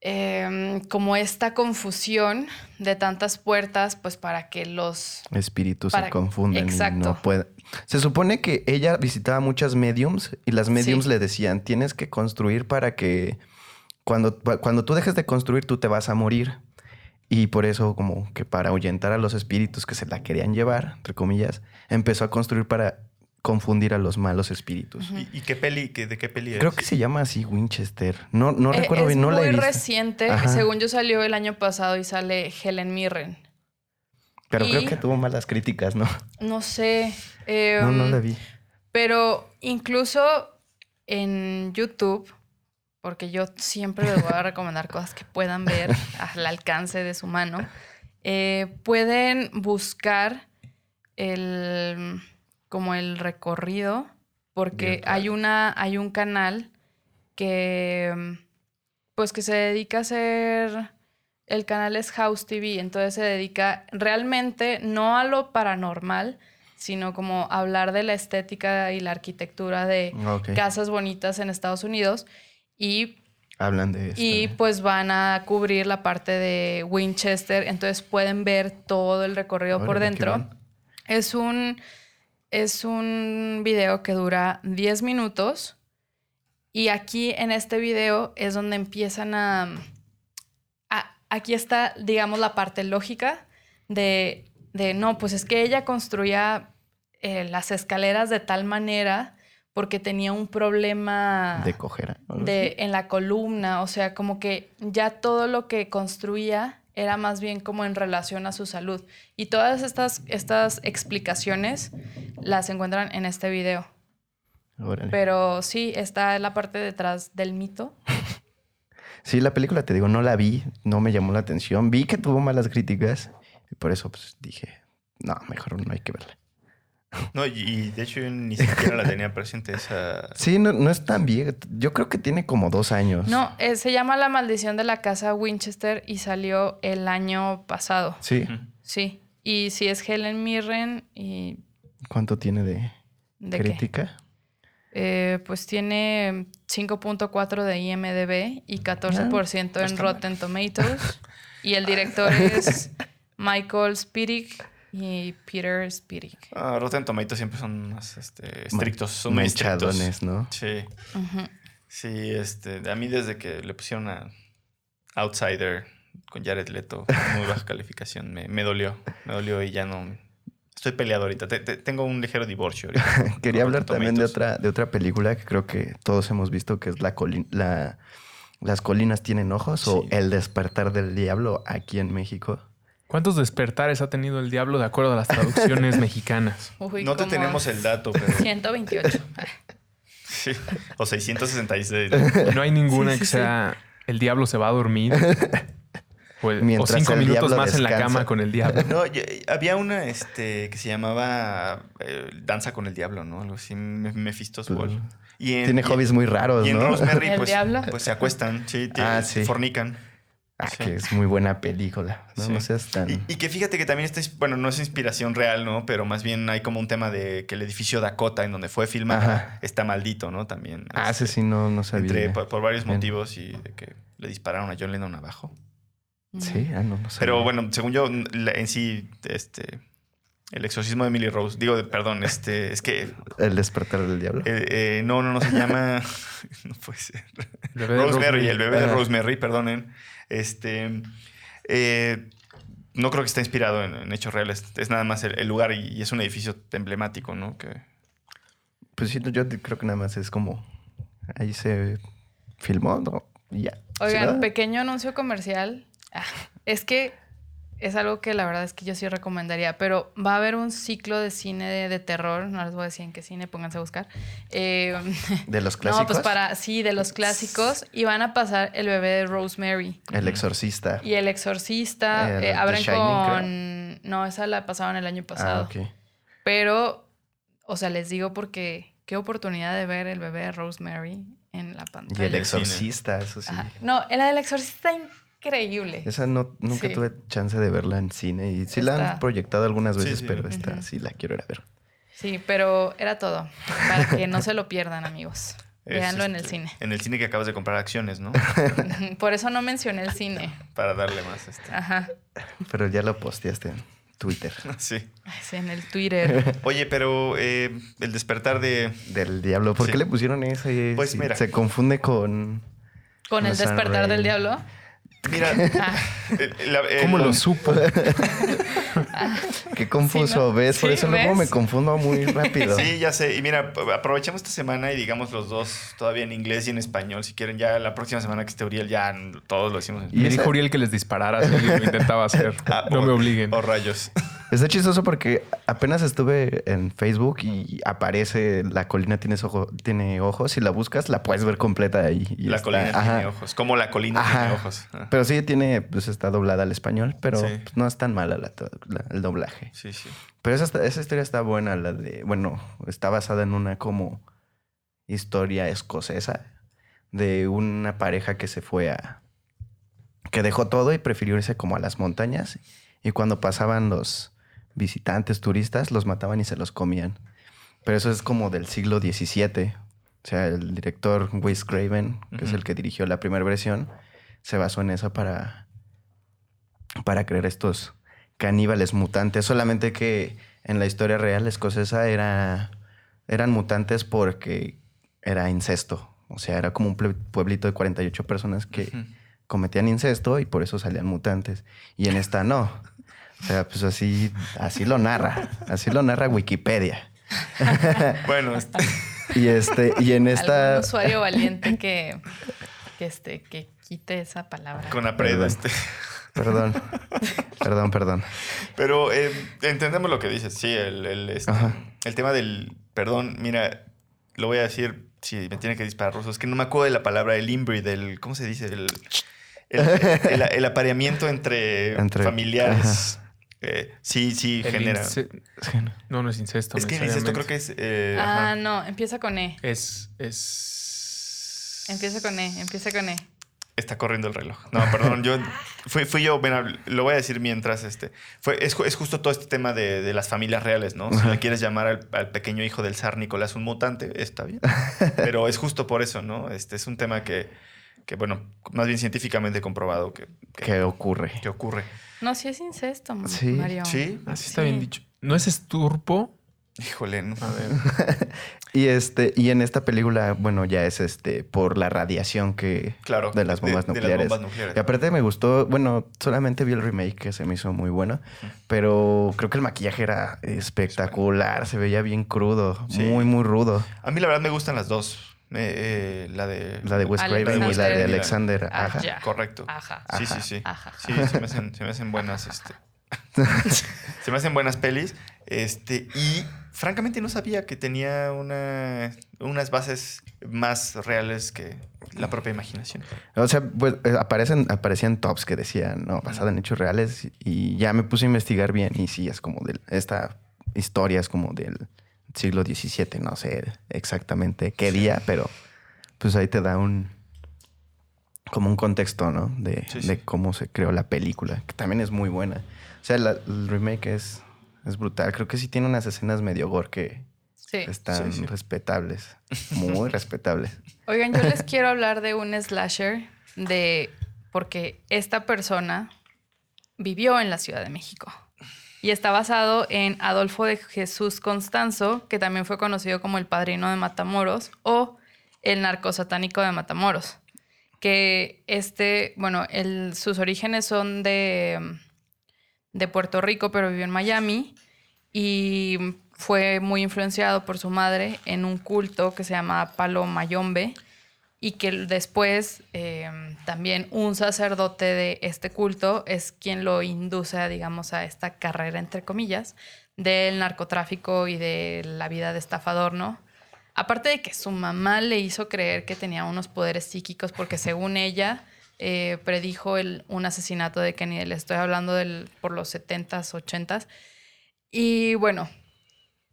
em, como esta confusión de tantas puertas, pues para que los... Espíritus Para- se confunden y Exacto. no pueden. Se supone que ella visitaba muchas mediums y las mediums Sí. le decían, tienes que construir para que cuando, cuando tú dejes de construir tú te vas a morir. Y por eso como que para ahuyentar a los espíritus que se la querían llevar, entre comillas, empezó a construir para confundir a los malos espíritus. ¿Y, y qué peli, qué- de qué peli es? Creo que se llama así Winchester. No, no Eh, recuerdo es bien, no la he muy visto. reciente, Ajá. según yo salió el año pasado y sale Helen Mirren. Pero y- creo que tuvo malas críticas, ¿no? No sé. eh, no, no la vi. Pero incluso en YouTube, porque yo siempre les voy a recomendar *laughs* cosas que puedan ver al alcance de su mano, eh, pueden buscar el como el recorrido, porque claro. hay una, hay un canal que pues que se dedica a hacer. El canal es House TV, entonces se dedica realmente no a lo paranormal, sino como hablar de la estética y la arquitectura de casas bonitas en Estados Unidos. Y, Hablan de esto. y pues van a cubrir la parte de Winchester, entonces pueden ver todo el recorrido por Órale, dentro. Es un, es un video que dura 10 minutos y aquí en este video es donde empiezan a... a- aquí está, digamos, la parte lógica de, de, no, pues es que ella construía eh, las escaleras de tal manera porque tenía un problema De cojera. de, en la columna, o sea, como que ya todo lo que construía era más bien como en relación a su salud. Y todas estas, estas explicaciones las encuentran en este video. Órale. Pero sí, está la parte detrás del mito. *laughs* Sí, la película, te digo, no la vi, no me llamó la atención. Vi que tuvo malas críticas y por eso pues dije, no, mejor no hay que verla. No, y, de hecho yo ni siquiera la tenía presente esa. *laughs* Sí, no, no es tan vieja. Yo creo que tiene como dos años. No, eh, se llama La maldición de la casa Winchester y salió el año pasado. Sí. Sí. Y sí es Helen Mirren y... ¿Cuánto tiene de, ¿De qué? crítica? Eh, pues tiene 5.4 de IMDB y 14% en está mal. Rotten Tomatoes. y el director es *laughs* Michael Spirig y Peter Spirig. Ah, Rotten Tomatoes siempre son más este, estrictos. Son estrictos. ¿no? Sí. Sí, este, a mí desde que le pusieron a Outsider con Jared Leto, muy baja *laughs* calificación, me, me dolió, me dolió y ya no... Estoy peleado ahorita, Te- te- tengo un ligero divorcio ahorita. *laughs* Quería hablar Rotten también de otra, de otra película que creo que todos hemos visto, que es la, colin- la Las colinas tienen ojos o. El despertar del diablo aquí en México. ¿Cuántos despertares ha tenido el diablo de acuerdo a las traducciones *laughs* mexicanas? Uy, No te tenemos el dato, pero... 128. *laughs* sí, o 666. No hay ninguna Sí, sí, que sí. sea el diablo se va a dormir. *laughs* O, el- o Mientras cinco el minutos más en la cama con el diablo. No, yo- había una este, que se llamaba eh, Danza con el Diablo, ¿no? Algo así, Me- Mephistos Pues, Ball. Y en- Tiene y- hobbies muy raros, Y en ¿no? Rosemary, ¿El pues, diablo? pues se acuestan, sí, te- Ah, sí. fornican. Ah, Sí. que es muy buena película. No, Sí. no seas tan... Y, y que fíjate que también está, ins- bueno, no es inspiración real, ¿no? Pero más bien hay como un tema de que el edificio Dakota, en donde fue filmada, Ajá. está maldito, ¿no? También. Ah, este, ese sí no, no sabía. entre- por, por varios Bien. motivos y de que le dispararon a John Lennon abajo. Sí, ah, no, no sabía. Pero bueno, según yo, en sí, este. El exorcismo de Emily Rose. Digo, de- perdón, este. Es que. El despertar del diablo. eh, eh, no, no, no se llama. *laughs* no puede ser. De Rosemary, el bebé de Ajá. Rosemary, perdonen. Este. eh, no creo que esté inspirado en, en hechos reales. Es nada más el, el lugar y, y es un edificio emblemático, ¿no? Que, Pues sí, yo creo que nada más es como... Ahí se filmó, ¿no? Y ya. Oigan, ¿Sí? pequeño anuncio comercial. Ah, es que es algo que la verdad es que yo sí recomendaría, pero va a haber un ciclo de cine de, de terror. No les voy a decir en qué cine, pónganse a buscar. Eh, *laughs* De los clásicos. *laughs* no, pues para, sí, de los clásicos. Y van a pasar El bebé de Rosemary. El exorcista. Y El Exorcista. Eh, eh, The abren Shining, con. No, esa la pasaron el año pasado. Ah, ok. Pero, o sea, les digo porque qué oportunidad de ver el bebé de Rosemary en la Y pantalla. el cine. exorcista, eso sí. Ajá. No, la del exorcista increíble. Esa no, nunca Sí. tuve chance de verla en cine. Y sí la han proyectado algunas veces, sí. pero esta sí la quiero ir a ver. Sí, pero era todo. Para que no se lo pierdan, amigos. es, Véanlo en el este, cine. En el cine que acabas de comprar acciones, ¿no? Por eso no mencioné el cine. Para darle más. Este. Ajá. Pero ya lo posteaste en Twitter. *laughs* Sí. Sí, en el Twitter. *laughs* Oye, pero eh, el despertar de. Del diablo. ¿Por Sí. qué le pusieron ese? Pues mira. Se confunde con... Con el despertar del diablo. Mira. *laughs* Ah, la- eh, ¿Cómo lo supo? Qué confuso, ¿no? ¿ves? Por Sí, eso luego me confundo muy rápido. Sí, ya sé. Y mira, aprovechemos esta semana y digamos los dos todavía en inglés y en español. Si quieren, ya la próxima semana que esté Uriel, ya todos lo hicimos en Y Me dijo Uriel que les disparara si lo intentaba hacer. *laughs* Ah, No o- me obliguen. O rayos. Está chistoso porque apenas estuve en Facebook y aparece La colina tienes ojo, tiene ojos. Si la buscas, la puedes ver completa ahí. y la está- colina ajá. tiene ojos. Como la colina Ajá. tiene ojos. Ah, Pero sí tiene, pues está doblada al español, pero Sí. pues, no es tan mala la el doblaje. Sí, sí. Pero esa, esa historia está buena, la de, bueno, está basada en una como historia escocesa de una pareja que se fue a, que dejó todo y prefirió irse como a las montañas y cuando pasaban los visitantes, turistas, los mataban y se los comían. Pero eso es como del siglo XVII. O sea, el director Wes Craven, que es el que dirigió la primera versión, se basó en eso para, para crear estos caníbales mutantes. Solamente que en la historia real escocesa era, eran mutantes porque era incesto. O sea, era como un pueblito de 48 personas que cometían incesto y por eso salían mutantes. Y en esta no. O sea, pues así, así lo narra. Así lo narra Wikipedia. *laughs* Bueno, este, Y este, y en esta. Algún usuario valiente que, que, este, que quite esa palabra. con Apred, este. Perdón. Perdón, perdón. Pero eh, entendemos lo que dices. Sí, el, el, este, el tema del perdón, mira, lo voy a decir si me tiene que disparar ruso. Es que no me acuerdo de la palabra, el inbreed, el. ¿Cómo se dice? El, el, el- el apareamiento entre, Entre- familiares. Eh, sí, sí, El genera. No, no es incesto. Es que el incesto creo que es. eh, Ah, ajá. no, empieza con E. Es. es... Empieza con E, empieza con E. Está corriendo el reloj. No, perdón, yo *laughs* fui, fui yo, bueno, lo voy a decir mientras este. Fue, es, es justo todo este tema de, de las familias reales, ¿no? Si le quieres llamar al, al pequeño hijo del zar Nicolás un mutante, está bien. *laughs* Pero es justo por eso, ¿no? Este es un tema que, que bueno, más bien científicamente comprobado que, que, ¿Qué ocurre? que ocurre. No, sí es incesto, Sí. Mario. Sí, Así está Sí. bien dicho. ¿No es esturpo? híjole, no. A ver. *laughs* Y este, y en esta película, bueno, ya es este por la radiación que Claro. de las bombas de las nucleares. bombas nucleares. Y aparte me gustó, bueno, solamente vi el remake que se me hizo muy bueno, pero creo que el maquillaje era espectacular, se veía bien crudo, Sí. muy, muy rudo. A mí la verdad me gustan las dos. Eh, eh, la de. La de Wes Craven y la de Alexander. Ajá. ya. Correcto. Ajá. Sí, sí, sí. Ajá. Sí, se me hacen, se me hacen buenas, este. *laughs* se me hacen buenas pelis. Este, y francamente no sabía que tenía una, unas bases más reales que la propia imaginación. O sea, pues eh, aparecen, aparecían tops que decían, no, basada en hechos reales. Y ya me puse a investigar bien. Y sí, es como de esta historia es como del siglo XVII, no sé exactamente qué día, pero pues ahí te da un como un contexto, ¿no? De, Sí, sí. de cómo se creó la película, que también es muy buena. O sea, la- el remake es, es brutal. Creo que sí tiene unas escenas medio gore que Sí. están Sí, sí. respetables, *laughs* muy respetables. Oigan, yo les *laughs* quiero hablar de un slasher de porque esta persona vivió en la Ciudad de México y está basado en Adolfo de Jesús Constanzo, que también fue conocido como el padrino de Matamoros o el narcosatánico de Matamoros. Que este, bueno, sus orígenes son de, de Puerto Rico, pero vivió en Miami y fue muy influenciado por su madre en un culto que se llama Palo Mayombe y que después eh, también un sacerdote de este culto es quien lo induce, digamos, a esta carrera, entre comillas, del narcotráfico y de la vida de estafador, ¿no? Aparte de que su mamá le hizo creer que tenía unos poderes psíquicos porque según ella eh, predijo el- un asesinato de Kennedy, le estoy hablando del, por los 70s, 80s. Y bueno,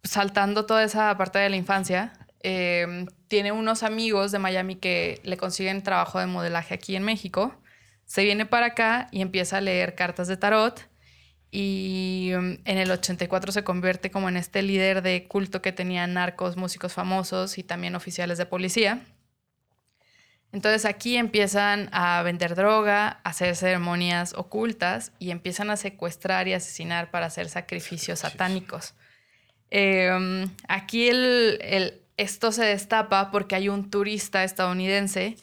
saltando toda esa parte de la infancia, eh, tiene unos amigos de Miami que le consiguen trabajo de modelaje aquí en México. Se viene para acá y empieza a leer cartas de tarot. Y um, en el 84 se convierte como en este líder de culto que tenía narcos, músicos famosos y también oficiales de policía. Entonces aquí empiezan a vender droga, a hacer ceremonias ocultas y empiezan a secuestrar y asesinar para hacer sacrificios satánicos. Eh, aquí el- el- esto se destapa porque hay un turista estadounidense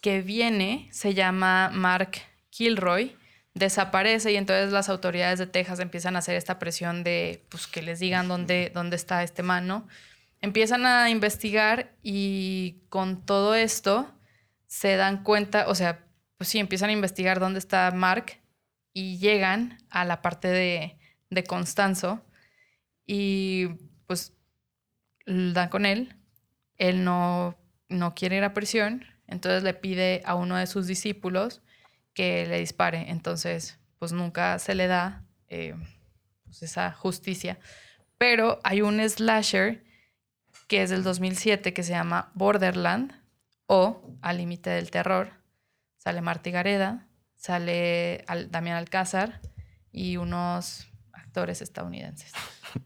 que viene, se llama Mark Kilroy, desaparece y entonces las autoridades de Texas empiezan a hacer esta presión de pues, que les digan dónde, dónde está este man, ¿no? Empiezan a investigar y con todo esto se dan cuenta, o sea, pues sí, empiezan a investigar dónde está Mark y llegan a la parte de, de Constanzo y pues dan con él. Él no, no quiere ir a prisión, entonces le pide a uno de sus discípulos que le dispare. Entonces, pues nunca se le da eh, pues, esa justicia. Pero hay un slasher que es del 2007 que se llama Borderland o Al Límite del Terror. Sale Marta Gareda, sale Al- Damián Alcázar y unos actores estadounidenses.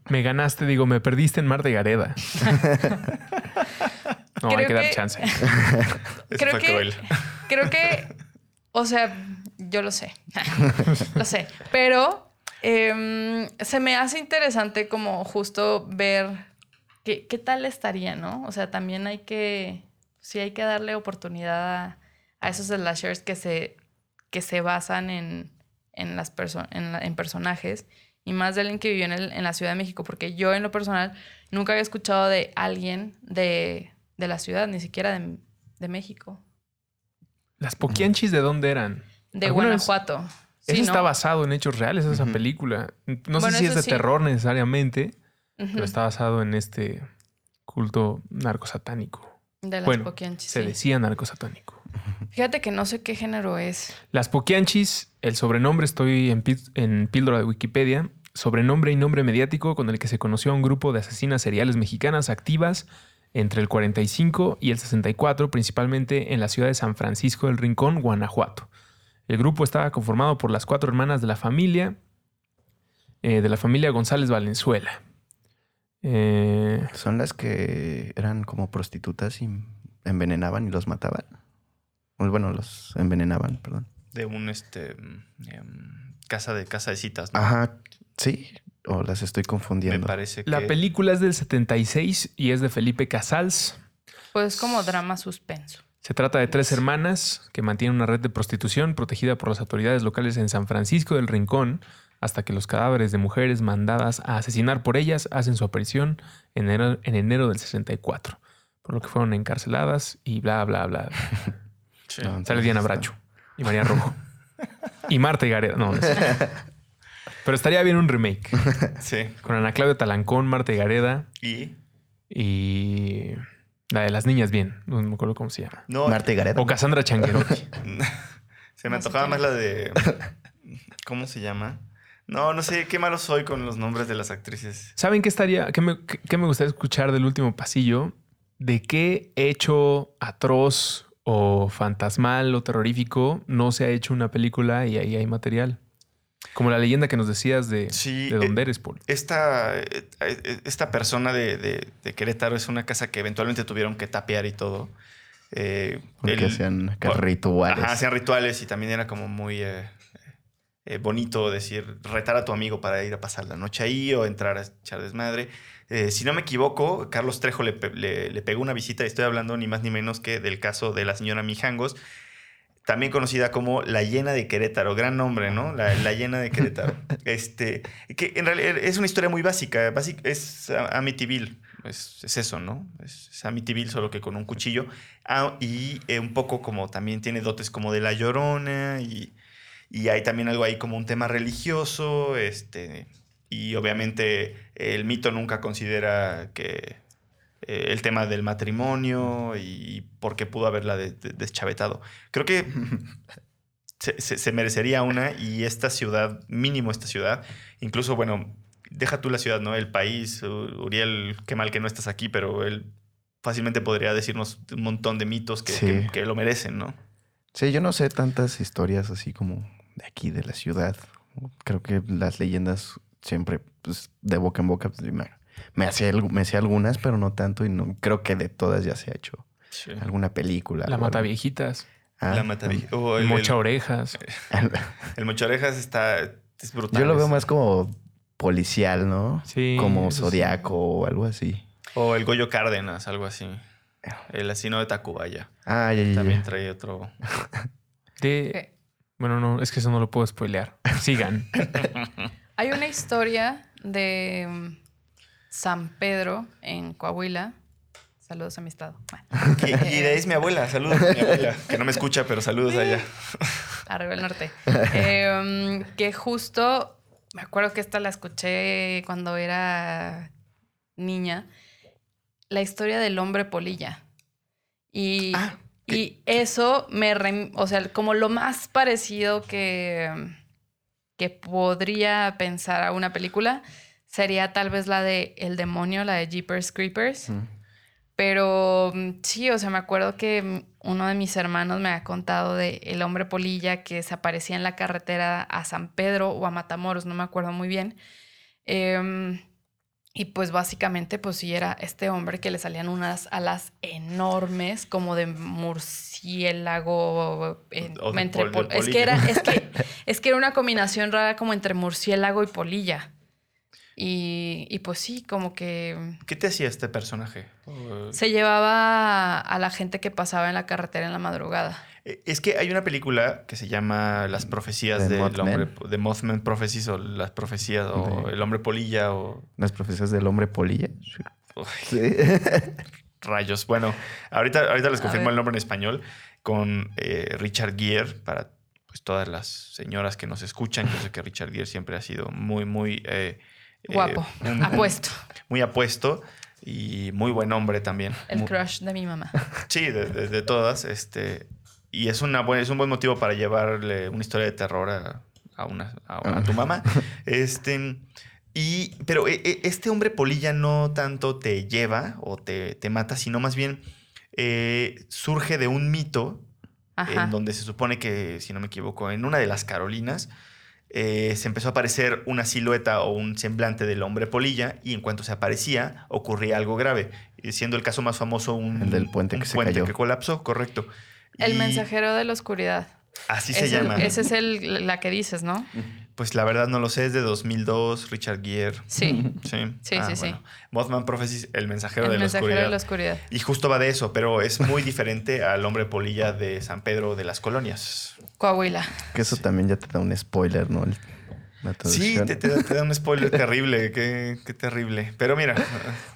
Me ganaste, digo, me perdiste en Mar de Gareda. *laughs* No, hay que dar que- chance. *laughs* Creo que, cruel. creo que, o sea, yo lo sé, *laughs* lo sé, pero Em, se me hace interesante como justo ver qué, qué tal estaría, ¿no? O sea, también hay que, sí hay que darle oportunidad a, a esos slashers que se, que se basan en, en, las perso- en, la- en personajes y más de alguien que vivió en, el- en la Ciudad de México, porque yo en lo personal nunca había escuchado de alguien de, de la ciudad, ni siquiera de, de México, ¿Las Poquianchis de dónde eran? de ¿Alguna vez- Guanajuato. Eso Sí, está ¿no? basado en hechos reales, esa película. No Bueno, sé si es eso de sí. terror necesariamente, pero está basado en este culto narcosatánico. De las bueno, Poquianchis, Se sí. decía narcosatánico. Fíjate que no sé qué género es. Las Poquianchis, el sobrenombre estoy en, píldora de Wikipedia, sobrenombre y nombre mediático con el que se conoció a un grupo de asesinas seriales mexicanas activas entre el 45 y el 64, principalmente en la ciudad de San Francisco del Rincón, Guanajuato. El grupo estaba conformado por las cuatro hermanas de la familia, eh, de la familia González Valenzuela. Eh, Son las que eran como prostitutas y envenenaban y los mataban. O, Bueno, los envenenaban, perdón. De un este em, casa de casa de citas, ¿no? Ajá, sí. O las estoy Me confundiendo. parece que la película es del 76 y es de Felipe Casals. Pues como drama suspenso. Se trata de tres hermanas que mantienen una red de prostitución protegida por las autoridades locales en San Francisco del Rincón hasta que los cadáveres de mujeres mandadas a asesinar por ellas hacen su aparición en enero, en enero del 64, por lo que fueron encarceladas y bla, bla, bla. *laughs* Sí. No, Sale Diana está- Bracho y María Rojo. y Marta y Gareda. No, no sé. *laughs* Pero estaría bien un remake Sí. con Ana Claudia Talancón, Marta y Gareda Y y la de las niñas bien. No me acuerdo cómo se llama. Marta no, y Gareda. O Cassandra Changuerotti. *laughs* se me No sé antojaba más la de ¿cómo se llama? No, no sé, qué malo soy con los nombres de las actrices. ¿Saben qué estaría, qué me, qué- qué me gustaría escuchar del último pasillo? ¿De qué hecho atroz o fantasmal o terrorífico no se ha hecho una película y ahí hay material? Como la leyenda que nos decías de, Sí, de eh, dónde eres, Paul. Esta, eh, eh, esta persona de, de- de Querétaro es una casa que eventualmente tuvieron que tapear y todo. Eh, Porque el- hacían rituales. Ajá, hacían rituales y también era como muy eh, eh, bonito decir, retar a tu amigo para ir a pasar la noche ahí o entrar a echar desmadre. Eh, si no me equivoco, Carlos Trejo le, pe- le- le pegó una visita y estoy hablando ni más ni menos que del caso de la señora Mijangos, también conocida como la llena de Querétaro, gran nombre, ¿no? La, la llena de Querétaro. *laughs* este, que en realidad es una historia muy básica, básic- es Amityville, es, es eso, ¿no? Es, es Amityville solo que con un cuchillo. Ah, y eh, un poco como también tiene dotes como de la llorona y, y hay también algo ahí como un tema religioso, este, y obviamente el mito nunca considera que eh, el tema del matrimonio y por qué pudo haberla de- de- deschavetado. Creo que *laughs* se, se- se merecería una y esta ciudad, mínimo esta ciudad, incluso, bueno, deja tú la ciudad, ¿no? El país, Uriel, qué mal que no estás aquí, pero él fácilmente podría decirnos un montón de mitos que, Sí. que- que lo merecen, ¿no? Sí, yo no sé tantas historias así como de aquí, de la ciudad. Creo que las leyendas siempre, pues, de boca en boca, pues, me, me hacía, me hacía algunas, pero no tanto. Y no creo que de todas ya se ha hecho alguna película. La mata viejitas, Ah, la mata el- o el, mocha el, orejas. *laughs* el Mocha Orejas está es brutal. Yo lo veo más como policial, ¿no? Sí, Como. Zodiaco o algo así. O el Goyo Cárdenas, algo así. El asino de Tacubaya. Ah, ya, ya, ya. También trae otro. De, bueno, no, es que eso no lo puedo spoilear. Sigan. *laughs* Hay una historia de mm, San Pedro en Coahuila. Saludos a mi estado. Bueno, Y, y de ahí es mi abuela. Saludos a mi abuela. Que no me escucha, pero saludos allá. arriba el norte. Eh, que justo, me acuerdo que esta la escuché cuando era niña. La historia del hombre polilla. Y, Ah, y eso me... rem- o sea, como lo más parecido que, que podría pensar a una película sería tal vez la de El demonio, la de Jeepers Creepers. Mm. Pero mm, sí, o sea, me acuerdo que mm, uno de mis hermanos me ha contado de el hombre polilla que se aparecía en la carretera a San Pedro o a Matamoros, no me acuerdo muy bien. Em, Y pues básicamente, pues sí, era este hombre que le salían unas alas enormes, como de murciélago. eh, O de entre pol- de pol- es, que era, es, que, *laughs* es que era una combinación rara como entre murciélago y polilla. Y, y pues sí, como que ¿Qué te hacía este personaje? Se llevaba a la gente que pasaba en la carretera en la madrugada. Eh, Es que hay una película que se llama Las profecías The del Mothman. hombre, de Mothman Prophecies o las profecías o De- el hombre polilla o Las profecías del hombre polilla. Uy, Sí. *laughs* rayos. Bueno, ahorita, ahorita les confirmo el nombre en español con eh, Richard Gere para pues, todas las señoras que nos escuchan. Yo sé que Richard Gere siempre ha sido muy, muy eh, eh, Guapo, *laughs* un- apuesto. muy apuesto y muy buen hombre también. El crush de mi mamá. *laughs* Sí, de, de- de todas. Este, y es, una buena, es un buen motivo para llevarle una historia de terror a, a una, a, a tu mamá. *laughs* Este, y, pero e- e- este hombre polilla no tanto te lleva o te, te mata, sino más bien eh, surge de un mito Ajá. en donde se supone que, si no me equivoco, en una de las Carolinas, eh, se empezó a aparecer una silueta o un semblante del hombre polilla y en cuanto se aparecía ocurría algo grave, y siendo el caso más famoso un, El del puente un que se cayó. que colapsó, correcto. El Y mensajero de la oscuridad. Así se Ese- llama. Ese es el, la que dices, ¿no? Pues la verdad no lo sé, es de 2002, Richard Gere. Sí. *laughs* Sí, Sí, sí, sí. Mothman Prophecies, el mensajero, El de, la mensajero oscuridad. de la oscuridad. Y justo va de eso, pero es muy diferente al hombre polilla de San Pedro de las Colonias. Coahuila. Que eso también ya te da un spoiler, ¿no? La Sí, te, te da, te da un spoiler *laughs* terrible, qué, qué terrible. Pero mira,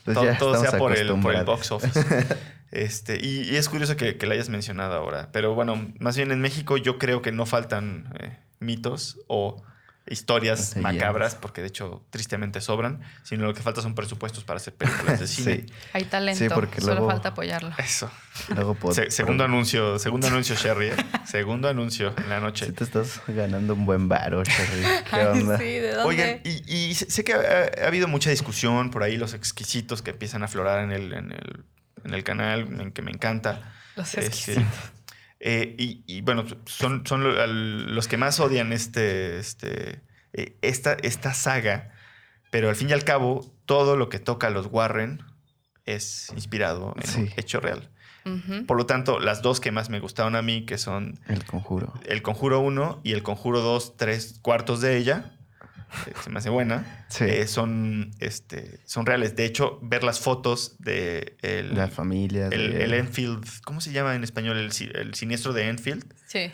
Pues todo, sea por el, por el box office. *laughs* Este, y, y es curioso que, que la hayas mencionado ahora. Pero bueno, más bien en México yo creo que no faltan eh, mitos o historias Leyendas. macabras, porque de hecho tristemente sobran, sino lo que falta son presupuestos para hacer películas de *laughs* cine. Sí. Hay talento. Sí, porque Solo luego- falta apoyarlo. Eso. Luego *laughs* Se- segundo anuncio, segundo anuncio, Sherry. ¿eh? *laughs* Segundo anuncio en la noche. Sí te estás ganando un buen varo, Cherry. ¿Qué Ay, onda? sí, ¿de dónde? Oigan, y, y sé que ha, ha habido mucha discusión por ahí, los exquisitos que empiezan a aflorar en el, en el, en el canal, en que me encanta. Los Este, exquisitos. Eh, y, y, bueno, son, son los que más odian este, este, eh, esta, esta saga, pero al fin y al cabo, todo lo que toca a los Warren es inspirado en un hecho real. Por lo tanto, las dos que más me gustaron a mí, que son El conjuro. El Conjuro 1 y El Conjuro 2, tres cuartos de ella, se me hace buena, Sí. eh, son, este, son reales. De hecho, ver las fotos de el, La familia. el, de- el Enfield, ¿cómo se llama en español? El, el siniestro de Enfield. Sí.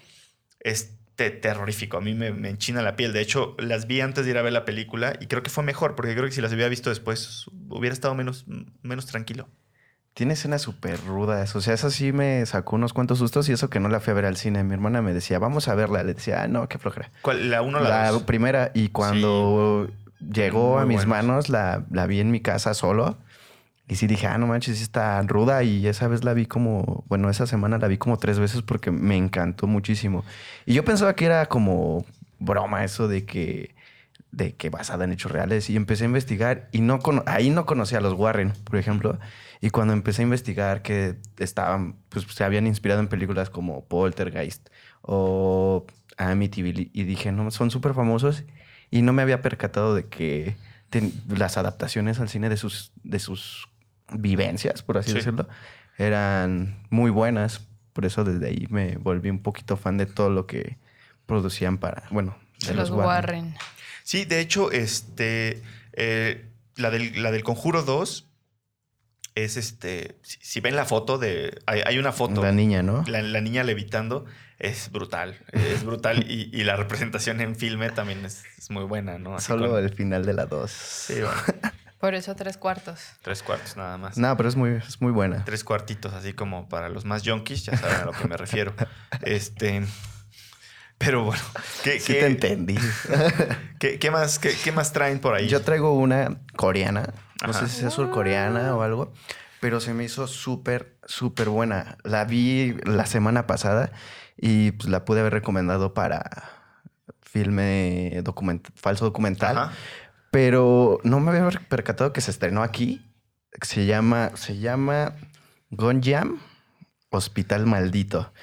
Es te- terrorífico. A mí me, me enchina la piel. De hecho, las vi antes de ir a ver la película y creo que fue mejor, porque creo que si las hubiera visto después hubiera estado menos, menos tranquilo. Tiene escenas súper rudas. O sea, eso sí me sacó unos cuantos sustos y eso que no la fui a ver al cine. Mi hermana me decía, vamos a verla. Le decía, ah, no, qué flojera. ¿Cuál? ¿La 1 o la La 2? primera, y cuando llegó Muy a mis manos, la, la vi en mi casa solo. Y sí dije, ah, no manches, sí está ruda. Y esa vez la vi como, bueno, esa semana la vi como tres veces porque me encantó muchísimo. Y yo pensaba que era como broma eso de que, de que basada en hechos reales. Y empecé a investigar y no ahí no conocía a los Warren, por ejemplo. Y cuando empecé a investigar que estaban, pues se habían inspirado en películas como Poltergeist o Amityville y dije, no, son súper famosos y no me había percatado de que ten- las adaptaciones al cine de sus, de sus vivencias, por así Sí. decirlo, eran muy buenas. Por eso desde ahí me volví un poquito fan de todo lo que producían para, bueno, de Los Warren. Sí, de hecho, este, eh, la, del, la del Conjuro 2 es este, si, si ven la foto de, hay, hay una foto, La niña, ¿no? la, la niña levitando, es brutal, es brutal *laughs* y, y la representación en filme también es, es muy buena, ¿no? Así Solo con- el final de la 2. Sí, bueno, *laughs* Por eso tres cuartos. tres cuartos nada más. No, pero es muy, es muy buena. Tres cuartitos, así como para los más junkies, ya saben a lo que me refiero. *laughs* Este, pero bueno, ¿qué, Sí qué- te entendí. *laughs* qué- qué más, qué, qué más traen por ahí? Yo traigo una coreana. No Ajá. sé si es surcoreana o algo. Pero se me hizo súper, súper buena. La vi la semana pasada y pues, la pude haber recomendado para filme document- falso documental. Ajá. Pero no me había percatado que se estrenó aquí. Se llama, se llama Gonjam Hospital Maldito.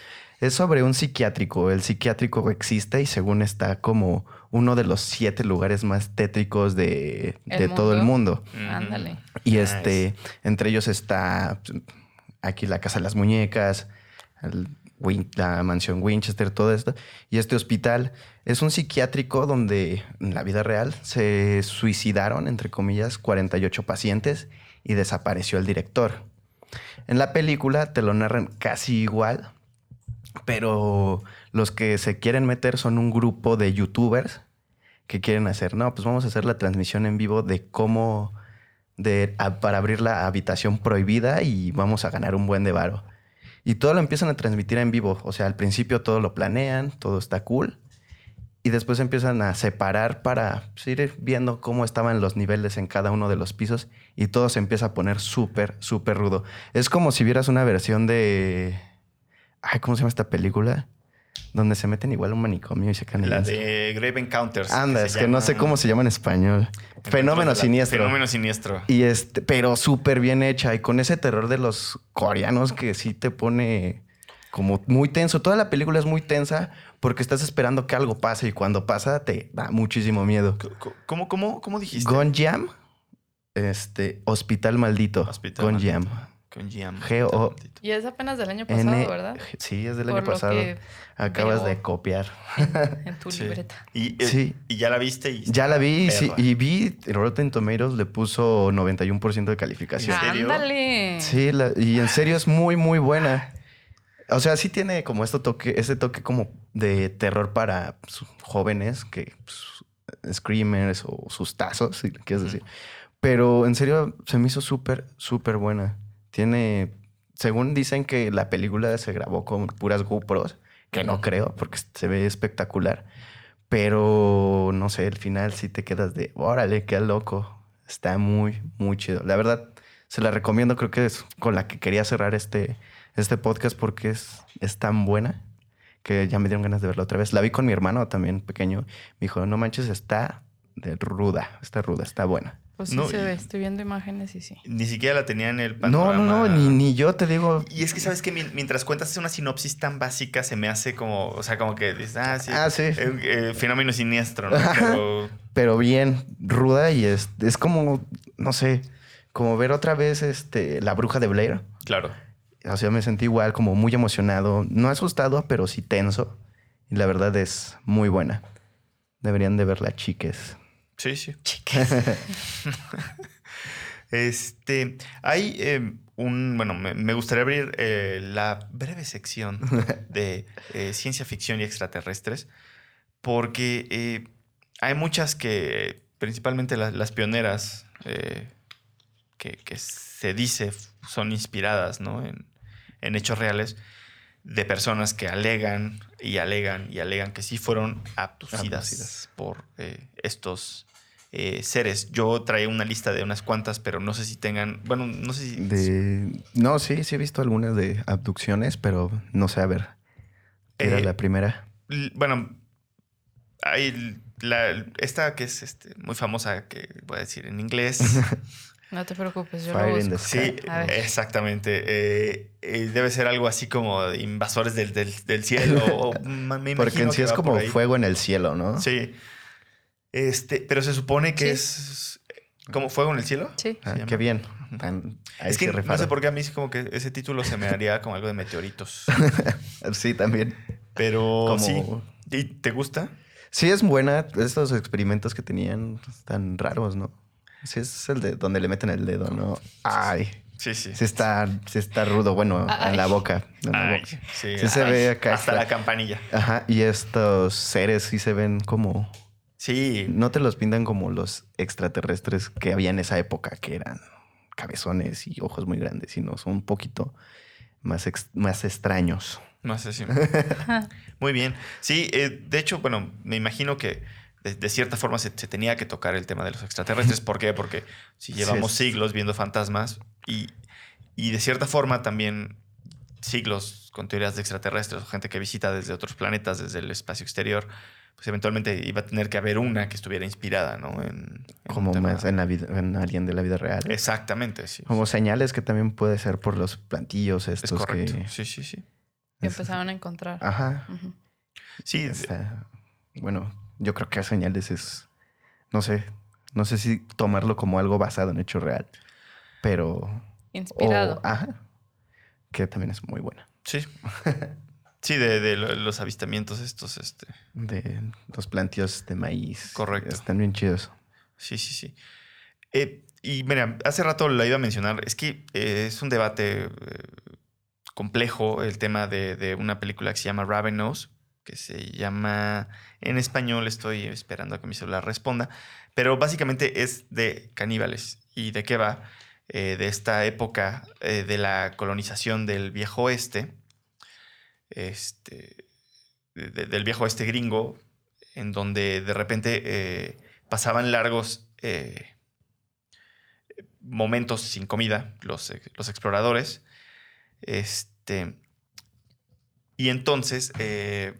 Es sobre un psiquiátrico. El psiquiátrico existe y según está como uno de los siete lugares más tétricos de, ¿El de todo el mundo. Ándale. Y Nice. este, entre ellos está pues, aquí la Casa de las Muñecas, el la mansión Winchester, todo esto. Y este hospital es un psiquiátrico donde en la vida real se suicidaron, entre comillas, 48 pacientes y desapareció el director. En la película te lo narran casi igual, pero los que se quieren meter son un grupo de youtubers que quieren hacer, no, pues vamos a hacer la transmisión en vivo de cómo, de, para abrir la habitación prohibida y vamos a ganar un buen de varo. Y todo lo empiezan a transmitir en vivo, o sea, al principio todo lo planean, todo está cool. Y después empiezan a separar para pues, ir viendo cómo estaban los niveles en cada uno de los pisos y todo se empieza a poner súper, súper rudo. Es como si vieras una versión de... Ay, ¿cómo se llama esta película? Donde se meten igual a un manicomio y se caen La de Grave Encounters. Anda, es que no sé cómo se llama en español. Fenómeno La- siniestro. Fenómeno siniestro. Y este, pero súper bien hecha. Y con ese terror de los coreanos que sí te pone como muy tenso. Toda la película es muy tensa porque estás esperando que algo pase y cuando pasa te da muchísimo miedo. ¿Cómo, cómo, cómo dijiste? Gonjam, este, Hospital Maldito. Hospital Gonjam. Gonjiam. G.O. Y es apenas del año pasado, N. ¿verdad? Sí, es del Por año pasado. Acabas de copiar. En *laughs* tu Sí. libreta. Y, eh, Sí. y ya la viste y Ya la vi y sí, perra. y vi Rotten Tomatoes le puso 91% de calificación. ¿En serio? Ándale. Sí, la- y en serio es muy, muy buena. O sea, sí tiene como este toque, ese toque como de terror para jóvenes que pues, screamers o sustazos, si quieres decir. Pero en serio se me hizo súper, súper buena. Tiene, según dicen que la película se grabó con puras GoPros, que no creo porque se ve espectacular. Pero no sé, el final sí te quedas de, órale, qué loco. Está muy, muy chido. La verdad, se la recomiendo, creo que es con la que quería cerrar este, este podcast porque es, es tan buena que ya me dieron ganas de verla otra vez. La vi con mi hermano también pequeño. Me dijo, no manches, está de ruda, está ruda, está buena. Pues sí No, se ve. Estoy viendo imágenes y sí. Ni siquiera la tenía en el No, panorama. no, no, ni, ni yo te digo. Y es que sabes que mientras cuentas una sinopsis tan básica se me hace como, o sea, como que dices, ah, sí, Ah, sí. eh, eh, fenómeno siniestro, ¿no? *laughs* Pero pero bien ruda y es, es como, no sé, como ver otra vez este, La Bruja de Blair. claro. O sea, me sentí igual, como muy emocionado, no asustado, pero sí tenso. Y la verdad es muy buena. Deberían de verla, chiques. Sí, sí. *laughs* este, hay eh, un, bueno, me, me gustaría abrir eh, la breve sección *laughs* de eh, ciencia ficción y extraterrestres, porque eh, hay muchas que, principalmente las, las pioneras, que, que se dice son inspiradas ¿no? en, en hechos reales de personas que alegan y alegan y alegan que sí fueron abducidas, Abducidas. por eh, estos eh, seres. Yo traía una lista de unas cuantas, pero no sé si tengan, bueno, no sé si... De... No, sí, sí he visto algunas de abducciones, pero no sé, a ver. Era Eh, la primera. Bueno, hay la, esta que es este, muy famosa, que voy a decir en inglés. *laughs* No te preocupes, yo Fire lo in the busco. Sí, exactamente. Eh, eh, debe ser algo así como de invasores del, del- del cielo. o ma- *laughs* me Porque en sí es como fuego en el cielo, ¿no? Sí. Este, pero se supone que Sí. es como fuego en el cielo. Sí. Ah, qué bien. Tan- ahí Es que no sé por qué a mí sí como que ese título se me haría como algo de meteoritos. *laughs* Sí, también. Pero Como- sí. ¿Y te gusta? Sí, es buena. Estos experimentos que tenían están raros, ¿no? Sí, es el de donde le meten el dedo, ¿no? Ay, Sí, sí. sí está, sí está rudo. Bueno, en la boca. en la Ay, boca. sí, Sí se ve acá Hasta está- la campanilla. Ajá, y estos seres sí se ven como... Sí. No te los pintan como los extraterrestres que había en esa época, que eran cabezones y ojos muy grandes, sino son un poquito más, ex- más extraños. Sé si. *laughs* Muy bien. Sí, eh, de hecho, bueno, me imagino que de, de cierta forma se, se tenía que tocar el tema de los extraterrestres. *laughs* ¿Por qué? Porque si llevamos siglos viendo fantasmas y, y de cierta forma también siglos con teorías de extraterrestres o gente que visita desde otros planetas, desde el espacio exterior, pues eventualmente iba a tener que haber una que estuviera inspirada, ¿no? En, en Como más en, la vida, en alguien de la vida real. Exactamente, sí. Como señales que también puede ser por los plantillos Es estos correcto. que... Sí, sí, sí. que Es- empezaron a encontrar. Ajá. Ujú. Sí, Está- bueno, yo creo que señales es, no sé, no sé si tomarlo como algo basado en hecho real, pero... Inspirado. o- ajá, que también es muy buena. sí. *laughs* Sí, de, de lo- los avistamientos estos, este. De los plantíos de maíz. Correcto. Están bien chidos. Sí, sí, sí. Eh, y mira, hace rato la iba a mencionar. Es que eh, es un debate eh, complejo el tema de, de una película que se llama Ravenous, que se llama en español, estoy esperando a que mi celular responda, pero básicamente es de caníbales. ¿Y de qué va? De esta época de la colonización del viejo oeste, este, de- de- del viejo oeste gringo, en donde de repente eh, pasaban largos eh, momentos sin comida los, los exploradores. Este, y entonces eh,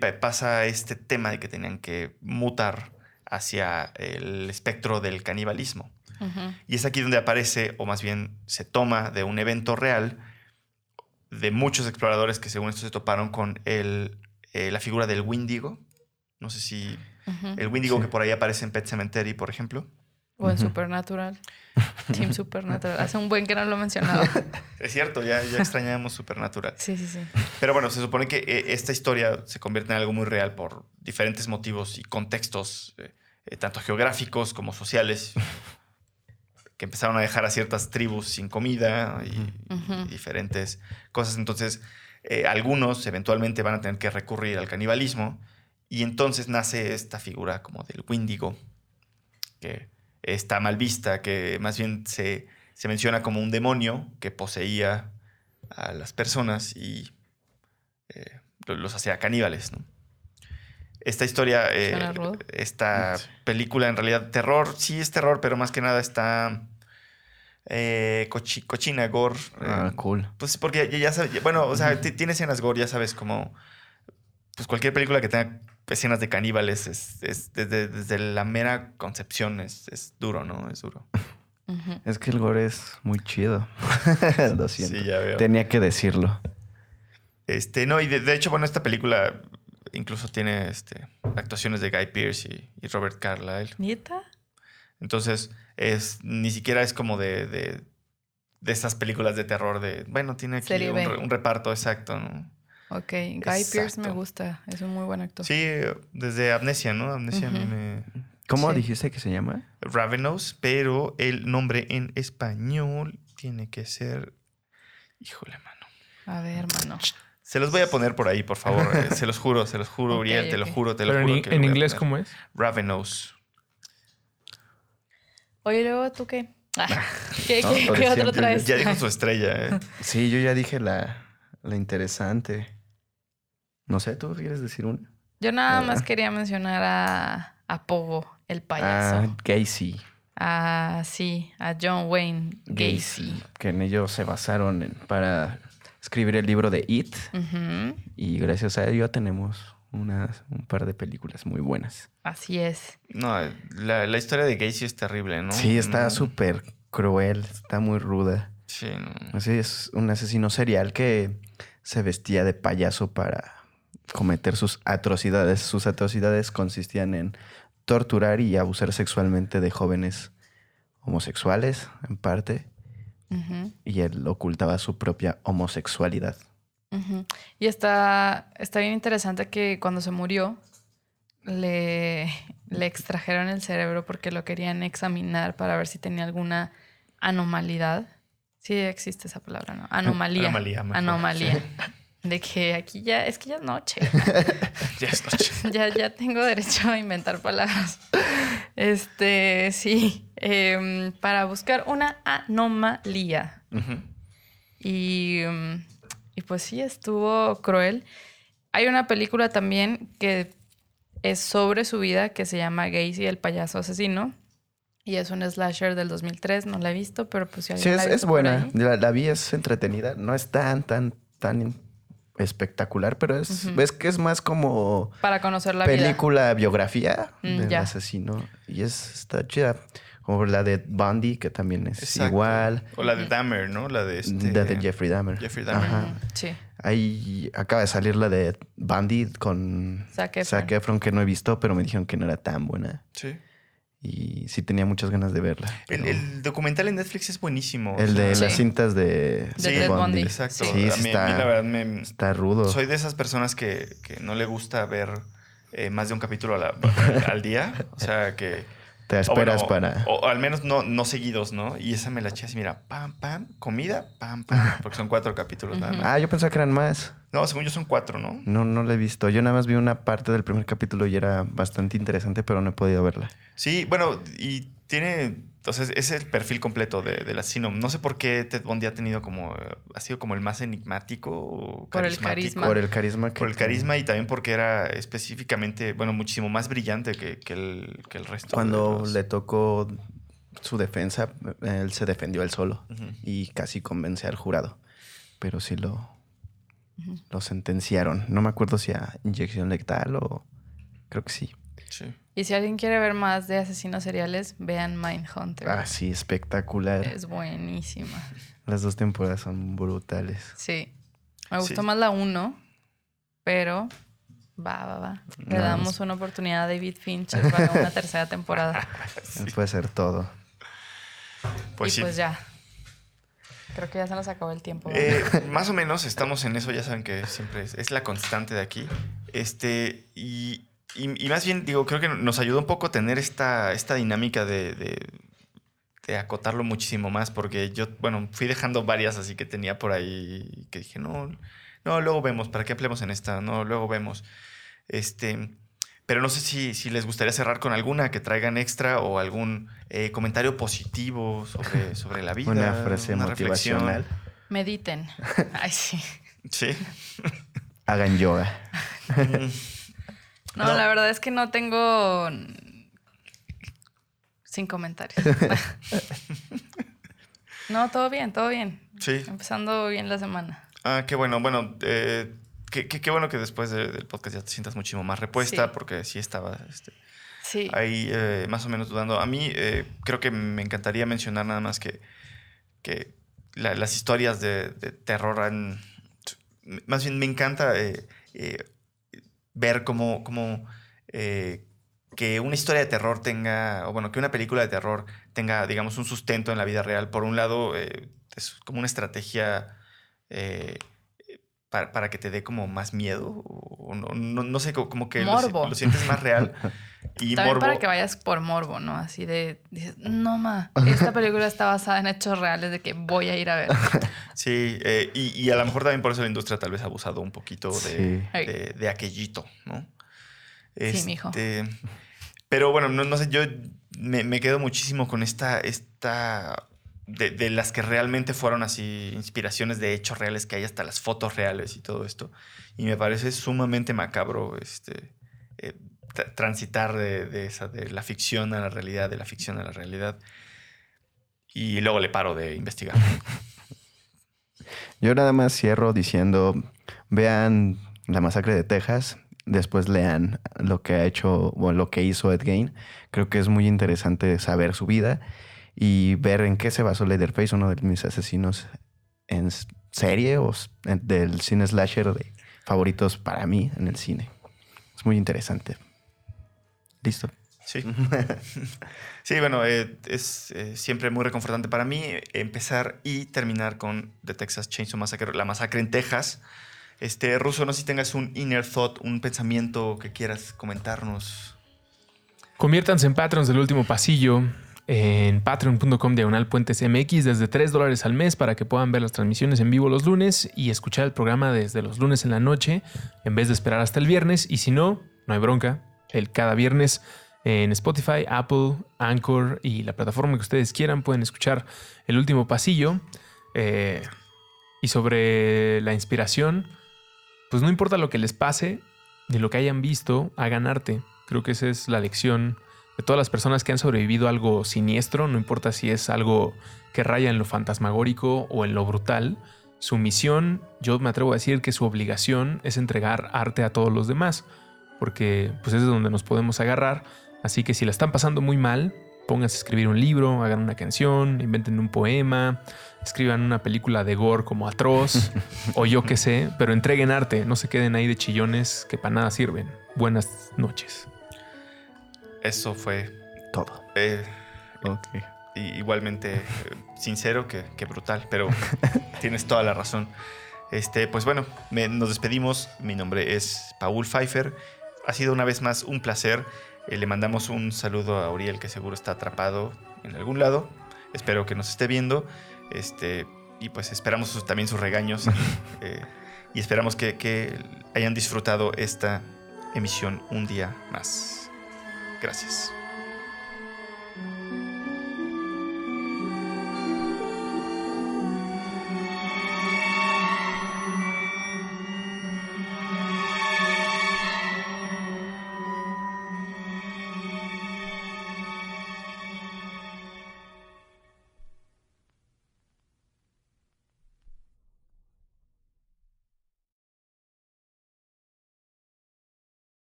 pa- pasa este tema de que tenían que mutar hacia el espectro del canibalismo. Y es aquí donde aparece, o más bien se toma de un evento real de muchos exploradores que según esto se toparon con el, eh, la figura del Windigo. No sé si el Windigo Sí. que por ahí aparece en Pet Cemetery, por ejemplo. O en. Supernatural. Team *laughs* Supernatural. Hace un buen que no lo mencionaba. *laughs* Es cierto, ya, ya extrañamos Supernatural. Sí, sí, sí. Pero bueno, se supone que eh, esta historia se convierte en algo muy real por diferentes motivos y contextos, eh, tanto geográficos como sociales, que empezaron a dejar a ciertas tribus sin comida y, diferentes cosas. Entonces, eh, algunos eventualmente van a tener que recurrir al canibalismo y entonces nace esta figura como del Windigo, que está mal vista, que más bien se, se menciona como un demonio que poseía a las personas y eh, lo- los hacía caníbales. ¿no? Esta historia, eh, esta película en realidad terror, sí es terror, pero más que nada está eh, cochi- cochina, gore. Ah, eh, cool. pues porque ya, ya sabes, bueno, o sea, ti- tiene escenas gore, ya sabes, como pues cualquier película que tenga escenas de caníbales es, es desde, desde la mera concepción es, es duro, ¿no? Es duro. Es que el gore es muy chido. *laughs* Lo siento. Sí, ya veo. Tenía que decirlo. Este, no, y de, de hecho, bueno, esta película incluso tiene este, actuaciones de Guy Pearce y, y Robert Carlyle. ¿Neta? Entonces, es, ni siquiera es como de, de, de estas películas de terror de, bueno, tiene aquí un, un reparto exacto, ¿no? Ok. Guy Pearce me gusta. Es un muy buen actor. Sí, desde Amnesia, ¿no? Amnesia a mí me... ¿Cómo Sí. dijiste que se llama? Ravenous, pero el nombre en español tiene que ser... Híjole, mano. A ver, hermano. Se los voy a poner por ahí, por favor. eh, se los juro, se los juro, *laughs* Ok, Uriel, te lo juro, te lo Pero en, juro. in- que en inglés. ¿cómo es? Ravenous. Oye, luego tú qué. Ah, *laughs* ¿Qué, No, qué- qué otro traes? Ya dijo su estrella, ¿eh? *laughs* Sí, yo ya dije la, la interesante. No sé, ¿tú quieres decir una? Yo nada Ah. más quería mencionar a, a Pogo, el payaso. Ah, Gacy. Ah, sí, a John Wayne Gacy. Que en ello se basaron en- para escribir el libro de It. Y gracias a ello tenemos unas, un par de películas muy buenas. Así es. No, la, la historia de Gacy es terrible, ¿no? Sí, está No, súper cruel, está muy ruda. Sí, no. Así es un asesino serial que se vestía de payaso para cometer sus atrocidades. Sus atrocidades consistían en torturar y abusar sexualmente de jóvenes homosexuales, en parte, y él ocultaba su propia homosexualidad. Y está, está bien interesante que cuando se murió le, le extrajeron el cerebro porque lo querían examinar para ver si tenía alguna anomalidad. Sí existe esa palabra, ¿no? Anomalía. Anomalía, mejor. Anomalía. De que aquí ya, es que ya es noche. *laughs* Ya es noche. *laughs* ya, ya tengo derecho a inventar palabras. Este, sí, em, para buscar una anomalía. Y, mm, y pues sí, estuvo cruel. Hay una película también que es sobre su vida que se llama Gacy, el payaso asesino. Y es un slasher del 2003, no la he visto, pero pues si Sí, es, la es buena. ahí. La, la vi, es entretenida. No es tan, tan, tan espectacular, pero es, ves que es más como Para conocer la vida. película biografía Mm, del ya. asesino. Y es, está chida. Como la de Bundy, que también es Exacto. igual. O la de Dahmer, ¿no? La de este... La de Jeffrey Dahmer. Jeffrey Dahmer. Ajá. Sí. Ahí acaba de salir la de Bandit con Zac Efron. Zac Efron, que no he visto, pero me dijeron que no era tan buena. Sí. Y sí tenía muchas ganas de verla. El, pero- el documental en Netflix es buenísimo. el de Sí. las cintas de, De Ted Bundy. Exacto. Sí, a, sí mí, está- a mí la verdad me... Está rudo. Soy de esas personas que, que no le gusta ver eh, más de un capítulo a la- *laughs* al día. O sea, que... Te o esperas bueno, para... O, al menos no, no seguidos, ¿no? Y esa me la eché así, mira, pam, pam, comida, pam, pam. Porque son cuatro capítulos nada más. Ah, yo pensaba que eran más. No, según yo son cuatro, ¿no? No, no la he visto. Yo nada más vi una parte del primer capítulo y era bastante interesante, pero no he podido verla. Sí, bueno, y tiene... Entonces, es el perfil completo de, del asesino. No sé por qué Ted Bundy ha tenido como... Ha sido como el más enigmático o Por el carismático. carisma. Por el carisma que Por el tiene. carisma y también porque era específicamente, bueno, muchísimo más brillante que, que el, que el resto. de Cuando los- le tocó su defensa, él se defendió él solo y casi convence al jurado. Pero sí lo, lo sentenciaron. No me acuerdo si a inyección letal o... Creo que sí. Sí. Y si alguien quiere ver más de asesinos seriales, vean Mindhunter. Ah, sí, espectacular. Es buenísima. Las dos temporadas son brutales. Sí. Me gustó Sí. más la uno, pero va, va, va. Le No, damos es- una oportunidad a David Fincher para una *laughs* tercera temporada. Él puede ser todo. Pues y sí. pues ya. Creo que ya se nos acabó el tiempo. Eh, más o menos estamos en eso, ya saben que siempre es, es la constante de aquí. Este, y, y- y más bien, digo, creo que nos ayudó un poco tener esta, esta dinámica de, de- de acotarlo muchísimo más, porque yo, bueno, fui dejando varias así que tenía por ahí que dije, no, no, luego vemos, ¿para qué hablemos en esta? No, luego vemos. Este, pero no sé si, si les gustaría cerrar con alguna que traigan extra o algún eh, comentario positivo sobre, sobre la vida. Una frase una reflexión. motivacional. Mediten. *laughs* Ay, sí. Sí. Hagan yoga. *laughs* No, No. la verdad es que no tengo. Sin comentarios. *laughs* no, todo bien, todo bien. Sí. Empezando bien la semana. Ah, qué bueno. Bueno, eh, qué, qué- qué bueno que después de- del podcast ya te sientas muchísimo más repuesta, Sí. porque sí estaba este, Sí. ahí eh, más o menos dudando. A mí eh, creo que me encantaría mencionar nada más que, que la- las historias de, de terror han... Más bien me encanta eh, eh, ver cómo, cómo eh, que una historia de terror tenga, o bueno, que una película de terror tenga, digamos, un sustento en la vida real. Por un lado, eh, es como una estrategia eh, para, para que te dé como más miedo, o no, no, no sé, co- como que lo, lo sientes más real. *laughs* Y También morbo, para que vayas por morbo, ¿no? Así de, dices, no ma, esta película está basada en hechos reales de que voy a ir a ver. *laughs* Sí, eh, y, y a lo mejor también por eso la industria tal vez ha abusado un poquito de, Sí. De, de aquellito, ¿no? Sí, mijo. Este, Pero bueno, no, no sé, yo me, me quedo muchísimo con esta, esta de, de las que realmente fueron así inspiraciones de hechos reales, que hay hasta las fotos reales y todo esto. Y me parece sumamente macabro este, eh, transitar de, esa, de la ficción a la realidad, de la ficción a la realidad. Y luego le paro de investigar. Yo nada más cierro diciendo, vean la masacre de Texas, después lean lo que ha hecho o lo que hizo Ed Gein. Creo que es muy interesante saber su vida y ver en qué se basó Leatherface, uno de mis asesinos en serie o del cine slasher de favoritos para mí en el cine. Es muy interesante. Listo. Sí. *laughs* sí, bueno, eh, es eh, siempre muy reconfortante para mí empezar y terminar con The Texas Chainsaw Massacre, la masacre en Texas. Este, Ruso, no sé si tengas un inner thought, un pensamiento que quieras comentarnos. Conviértanse en Patreons del último pasillo en patreon.com diagonal puentes MX desde 3 dólares al mes para que puedan ver las transmisiones en vivo los lunes y escuchar el programa desde los lunes en la noche en vez de esperar hasta el viernes. Y si no, no hay bronca. El cada viernes en Spotify, Apple, Anchor y la plataforma que ustedes quieran pueden escuchar el último pasillo. Eh, y sobre la inspiración, pues no importa lo que les pase ni lo que hayan visto, hagan arte. Creo que esa es la lección de todas las personas que han sobrevivido a algo siniestro, no importa si es algo que raya en lo fantasmagórico o en lo brutal. Su misión, yo me atrevo a decir que su obligación es entregar arte a todos los demás, porque pues es de donde nos podemos agarrar. Así que si la están pasando muy mal, pónganse a escribir un libro, hagan una canción, inventen un poema, escriban una película de gore como atroz *laughs* o yo qué sé, pero entreguen arte, no se queden ahí de chillones que para nada sirven. Buenas noches. Eso fue Todo. eh, Ok. y- igualmente eh, sincero que, que brutal, pero *laughs* tienes toda la razón. Este, pues bueno, me- nos despedimos. Mi nombre es Paul Pfeiffer. Ha sido una vez más un placer. Eh, le mandamos un saludo a Uriel, que seguro está atrapado en algún lado. Espero que nos esté viendo. Este, y pues esperamos sus- también sus regaños. *laughs* eh, y esperamos que, que hayan disfrutado esta emisión un día más. Gracias.